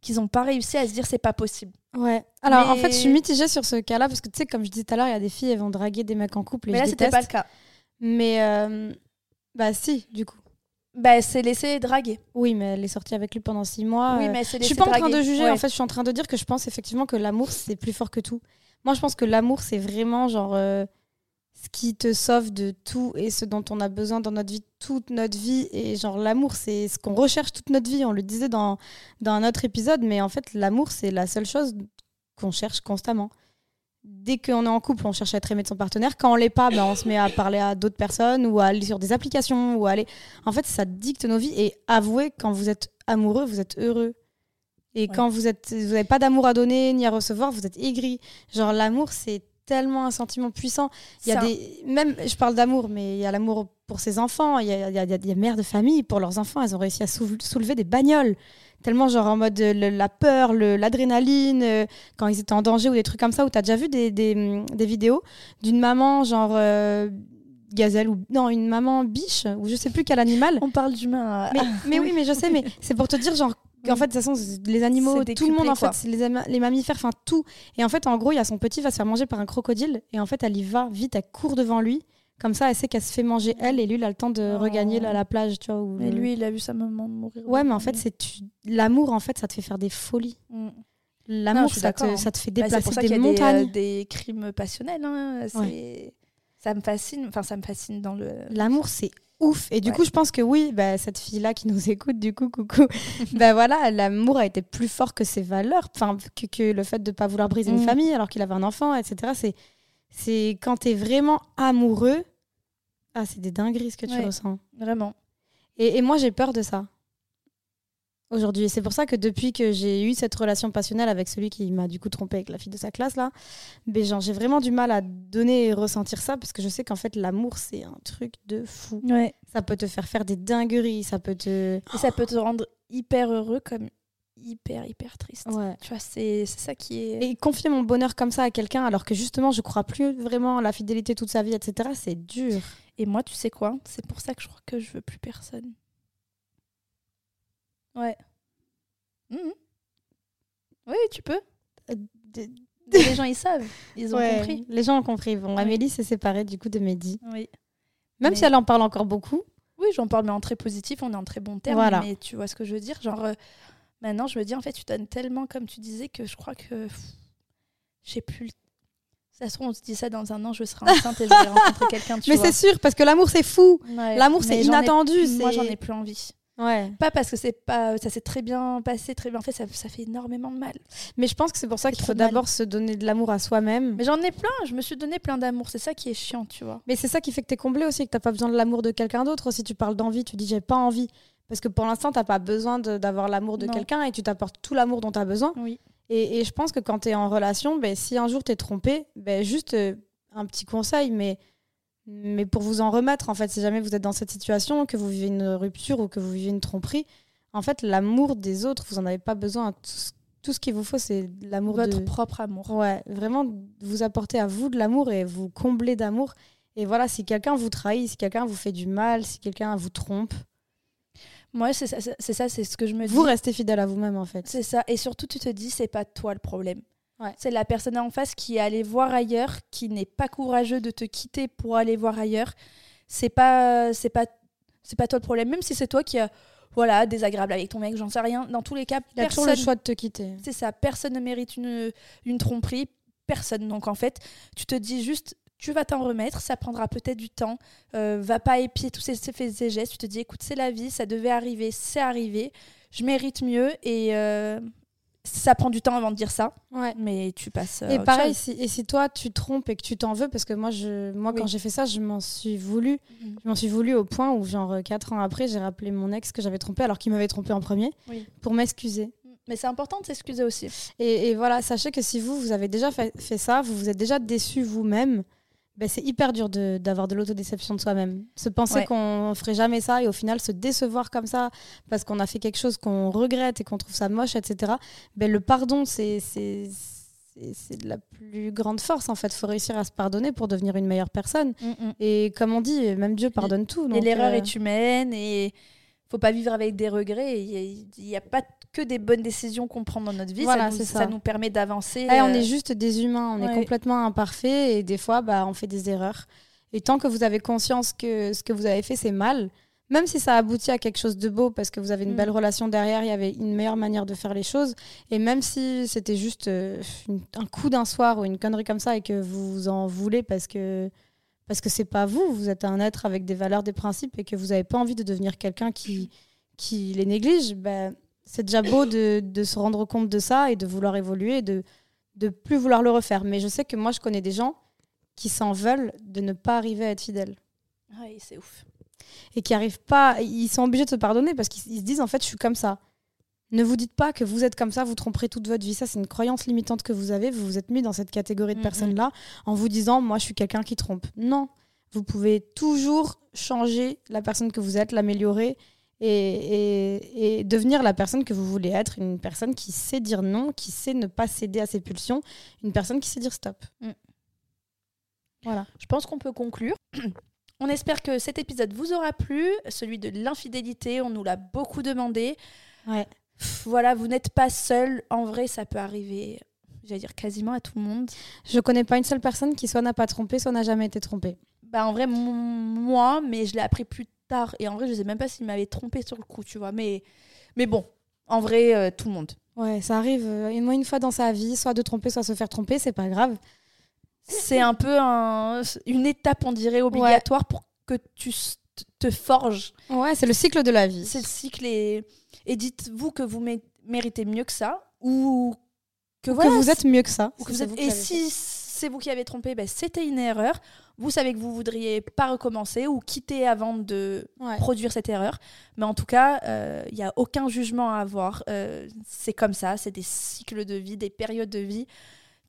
qu'ils n'ont pas réussi à se dire c'est pas possible.
Ouais. Alors en fait, je suis mitigée sur ce cas-là parce que tu sais, comme je disais tout à l'heure, il y a des filles, elles vont draguer des mecs en couple. Et
mais là, c'était pas le cas.
Mais euh, bah si, du coup.
Bah, elle s'est laissée draguer.
Oui, mais elle est sortie avec lui pendant six mois.
oui,
euh,
mais elle s'est
Je suis
laissée
pas en train de juger,
Ouais.
en fait, je suis en train de dire que je pense effectivement que l'amour, c'est plus fort que tout. Moi, je pense que l'amour, c'est vraiment genre euh, ce qui te sauve de tout et ce dont on a besoin dans notre vie, toute notre vie. Et genre, l'amour, c'est ce qu'on recherche toute notre vie. On le disait dans, dans un autre épisode, mais en fait, l'amour, c'est la seule chose qu'on cherche constamment. Dès qu'on est en couple, on cherche à être aimé de son partenaire. Quand on l'est pas, ben, on se met à parler à d'autres personnes ou à aller sur des applications ou à aller. En fait, ça dicte nos vies. Et avouez, quand vous êtes amoureux, vous êtes heureux. Et quand vous êtes, vous n'avez pas d'amour à donner ni à recevoir, vous êtes aigri. Genre l'amour, c'est tellement un sentiment puissant. Il y a
Ça-
des, même, je parle d'amour, mais il y a l'amour pour ses enfants. Il y a, il y a- il y a des mères de famille pour leurs enfants. Elles ont réussi à soulever des bagnoles. Tellement genre en mode euh, le- la peur, l'adrénaline, euh, quand ils étaient en danger ou des trucs comme ça. Où tu as déjà vu des, des, des vidéos d'une maman genre euh, gazelle ou non une maman biche ou je sais plus quel animal.
On parle d'humain.
Mais, mais oui, mais je (laughs) sais, mais c'est pour te dire, genre, qu'en
Oui.
fait, de toute façon, les animaux, tout le monde, en fait, les, mammifères, enfin, tout. Et en fait, en gros, il y a son petit va se faire manger par un crocodile, et en fait, elle y va vite, elle court devant lui. Comme ça, elle sait qu'elle se fait manger elle, et lui, il a le temps de
Oh.
regagner la, la plage, tu vois. le-
lui, il a vu sa maman mourir.
Ouais, mais en fait, c'est tu- l'amour, en fait, ça te fait faire des folies.
Mm.
L'amour, ça, te,
hein.
ça te fait
Bah,
déplacer
pour ça
des
qu'il y a des,
montagnes.
euh, des crimes passionnels. hein. Ça me fascine. Enfin, ça me fascine dans le.
L'amour, c'est ouf. Et du
Ouais.
coup, je pense que oui, bah, cette fille-là qui nous écoute, du coup, coucou, (laughs) bah voilà, l'amour a été plus fort que ses valeurs, enfin, que, que le fait de ne pas vouloir briser une
Mm.
famille alors qu'il avait un enfant, etc. C'est, c'est quand tu es vraiment amoureux, ah, c'est des dingueries ce que tu
Ouais.
ressens.
Vraiment.
Et, et moi, j'ai peur de ça. Aujourd'hui, c'est pour ça que depuis que j'ai eu cette relation passionnelle avec celui qui m'a du coup trompé avec la fille de sa classe là, ben, genre, j'ai vraiment du mal à donner et ressentir ça parce que je sais qu'en fait l'amour c'est un truc de fou.
Ouais.
Ça peut te faire faire des dingueries, ça peut te.
Et ça peut te rendre hyper heureux comme hyper, hyper triste.
Ouais.
Tu vois, c'est c'est ça qui est.
Et confier mon bonheur comme ça à quelqu'un alors que justement je crois plus vraiment à la fidélité toute sa vie, etc., c'est dur.
Et moi, tu sais quoi? C'est pour ça que je crois que je veux plus personne. Ouais. Mhm. Oui, tu peux.
Euh, (laughs)
Les gens, ils savent. Ils ont
Ouais,
compris.
Les gens ont compris. Bon,
Ouais.
Amélie s'est séparée du coup de Mehdi.
Oui.
Même
Mais-
si elle en parle encore beaucoup.
Oui, j'en parle, mais en très positif, on est en très bon terme.
Voilà.
Mais tu vois ce que je veux dire? Genre, euh, maintenant, je me dis, en fait, tu donnes tellement, comme tu disais, que je crois que. pff, J'ai plus. le- Ça se trouve, on se dit ça dans un an, je serai enceinte et je vais (laughs) rencontrer quelqu'un,
Mais c'est sûr, parce que l'amour c'est fou.
Ouais.
L'amour c'est
ai-
inattendu.
Moi, j'en ai plus envie.
Ouais.
Pas parce que c'est pas, ça s'est très bien passé, très bien fait, ça, ça fait énormément de mal.
Mais je pense que c'est pour ça qu'il faut d'abord se donner de l'amour à soi-même.
Mais j'en ai plein, je me suis donné plein d'amour, c'est ça qui est chiant, tu vois.
Mais c'est ça qui fait que t'es comblé aussi, que t'as pas besoin de l'amour de quelqu'un d'autre. Si tu parles d'envie, tu dis j'ai pas envie. Parce que pour l'instant, t'as pas besoin d'avoir l'amour de quelqu'un et tu t'apportes tout l'amour dont t'as besoin.
Oui.
Et, et je pense que quand t'es en relation, ben, si un jour t'es trompé, ben, juste euh, un petit conseil, mais, mais pour vous en remettre, en fait, si jamais vous êtes dans cette situation, que vous vivez une rupture ou que vous vivez une tromperie, en fait, l'amour des autres, vous n'en avez pas besoin. Tout ce, tout ce qu'il vous faut, c'est l'amour
Votre
de...
propre amour.
Ouais, vraiment vous apporter à vous de l'amour et vous combler d'amour. Et voilà, si quelqu'un vous trahit, si quelqu'un vous fait du mal, si quelqu'un vous trompe,
Moi, c'est ça, c'est c'est ça, c'est ce que je me dis.
vous restez fidèle à vous-même en fait.
C'est ça. Et surtout, tu te dis, c'est pas toi le problème.
Ouais.
C'est la personne en face qui est allée voir ailleurs, qui n'est pas courageux de te quitter pour aller voir ailleurs. C'est pas, c'est pas, c'est pas toi le problème. Même si c'est toi qui a, voilà, désagréable avec ton mec, j'en sais rien. Dans tous les cas,
Il y a
personne,
le choix de te quitter.
c'est ça. Personne ne mérite une, une tromperie. Personne. Donc en fait, tu te dis juste, tu vas t'en remettre. Ça prendra peut-être du temps. Euh, va pas épier tous ces ces faits et gestes. Tu te dis, écoute, c'est la vie. Ça devait arriver. C'est arrivé. Je mérite mieux. Et euh, ça prend du temps avant de dire ça.
Ouais.
Mais tu passes. euh,
Et pareil, si, et si toi tu trompes et que tu t'en veux, parce que moi, je, moi
Oui.
quand j'ai fait ça, je m'en suis voulu.
Mhm.
Je m'en suis voulu au point où, genre, 4 ans après, j'ai rappelé mon ex que j'avais trompé alors qu'il m'avait trompé en premier
Oui.
pour m'excuser.
Mais c'est important de s'excuser aussi.
Et, et voilà, sachez que si vous, vous avez déjà fait, fait ça, vous vous êtes déjà déçu vous-même, ben c'est hyper dur de- d'avoir de, l'autodéception de soi-même. Se penser
Ouais.
qu'on ferait jamais ça et au final se décevoir comme ça parce qu'on a fait quelque chose qu'on regrette et qu'on trouve ça moche, etc. Ben le pardon, c'est c'est- de la plus grande force en fait. Il faut réussir à se pardonner pour devenir une meilleure personne. Et comme on dit, même Dieu pardonne tout.
Et
donc,
l'erreur
euh,
est humaine et faut pas vivre avec des regrets. Il n'y a, pas que des bonnes décisions qu'on prend dans notre vie.
Voilà,
ça, nous,
c'est ça.
nous permet d'avancer.
Eh, on
euh,
est juste des humains, on
ouais.
est complètement imparfaits et des fois, bah, on fait des erreurs. Et tant que vous avez conscience que ce que vous avez fait, c'est mal, même si ça aboutit à quelque chose de beau parce que vous avez une
Mm.
belle relation derrière, il y avait une meilleure manière de faire les choses, et même si c'était juste euh, une- un coup d'un soir ou une connerie comme ça et que vous en voulez parce que parce que c'est pas vous, vous êtes un être avec des valeurs, des principes et que vous n'avez pas envie de devenir quelqu'un qui, qui les néglige, ben, c'est déjà beau de, de se rendre compte de ça et de vouloir évoluer et de de plus vouloir le refaire. Mais je sais que moi, je connais des gens qui s'en veulent de ne pas arriver à être fidèles
ouais, c'est ouf.
et qui arrivent pas, ils sont obligés de se pardonner parce qu'ils ils se disent en fait, je suis comme ça. Ne vous dites pas que vous êtes comme ça, vous tromperez toute votre vie. Ça, c'est une croyance limitante que vous avez. Vous vous êtes mis dans cette catégorie de personnes-là en vous disant, moi, je suis quelqu'un qui trompe. Non, vous pouvez toujours changer la personne que vous êtes, l'améliorer et, et- et devenir la personne que vous voulez être. Une personne qui sait dire non, qui sait ne pas céder à ses pulsions, une personne qui sait dire stop.
Mm.
Voilà.
Je pense qu'on peut conclure. On espère que cet épisode vous aura plu, celui de l'infidélité. On nous l'a beaucoup demandé.
Ouais.
Voilà, vous n'êtes pas seul. En vrai, ça peut arriver, j'allais dire quasiment à tout le monde.
Je connais pas une seule personne qui soit n'a pas trompé, soit n'a jamais été trompée.
Bah, en vrai, moi, mais je l'ai appris plus tard. Et en vrai, je sais même pas s'il m'avait trompé sur le coup, tu vois. Mais, mais bon, en vrai, euh, tout le monde.
Ouais, ça arrive euh, moins une fois dans sa vie, soit de tromper, soit se faire tromper, c'est pas grave.
C'est un peu un- une étape, on dirait, obligatoire pour que tu te forges.
Ouais, c'est le cycle de la vie.
C'est le cycle. Et, et dites-vous que vous mé- méritez mieux que ça. Ou que, voilà,
vous êtes mieux que ça.
ou que
si
vous
c'est
êtes-
vous qui
et si c'est vous qui avez trompé, ben, c'était une erreur. Vous savez que vous voudriez pas recommencer ou quitter avant de.
Ouais.
produire cette erreur. Mais en tout cas, il n'y a aucun jugement à avoir. Euh, c'est comme ça, c'est des cycles de vie, des périodes de vie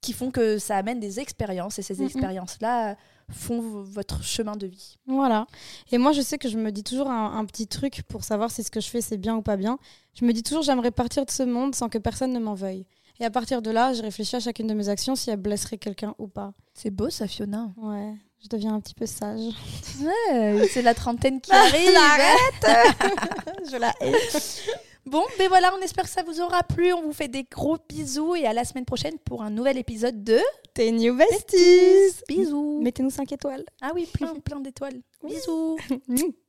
qui font que ça amène des expériences. Et ces expériences-là font votre chemin de vie.
Voilà. Et moi, je sais que je me dis toujours un, un petit truc pour savoir si ce que je fais c'est bien ou pas bien. Je me dis toujours, j'aimerais partir de ce monde sans que personne ne m'en veuille. Et à partir de là, je réfléchis à chacune de mes actions si elles blesseraient quelqu'un ou pas.
C'est beau ça, Fiona.
Ouais, je deviens un petit peu sage.
Ouais, c'est la trentaine qui (laughs) arrive. (laughs)
je la hais.
Bon, ben voilà, on espère que ça vous aura plu. On vous fait des gros bisous et à la semaine prochaine pour un nouvel épisode de
T'es new besties.
Bisous.
Mettez-nous 5 étoiles.
Ah oui, plein, plein d'étoiles. Bisous. (laughs)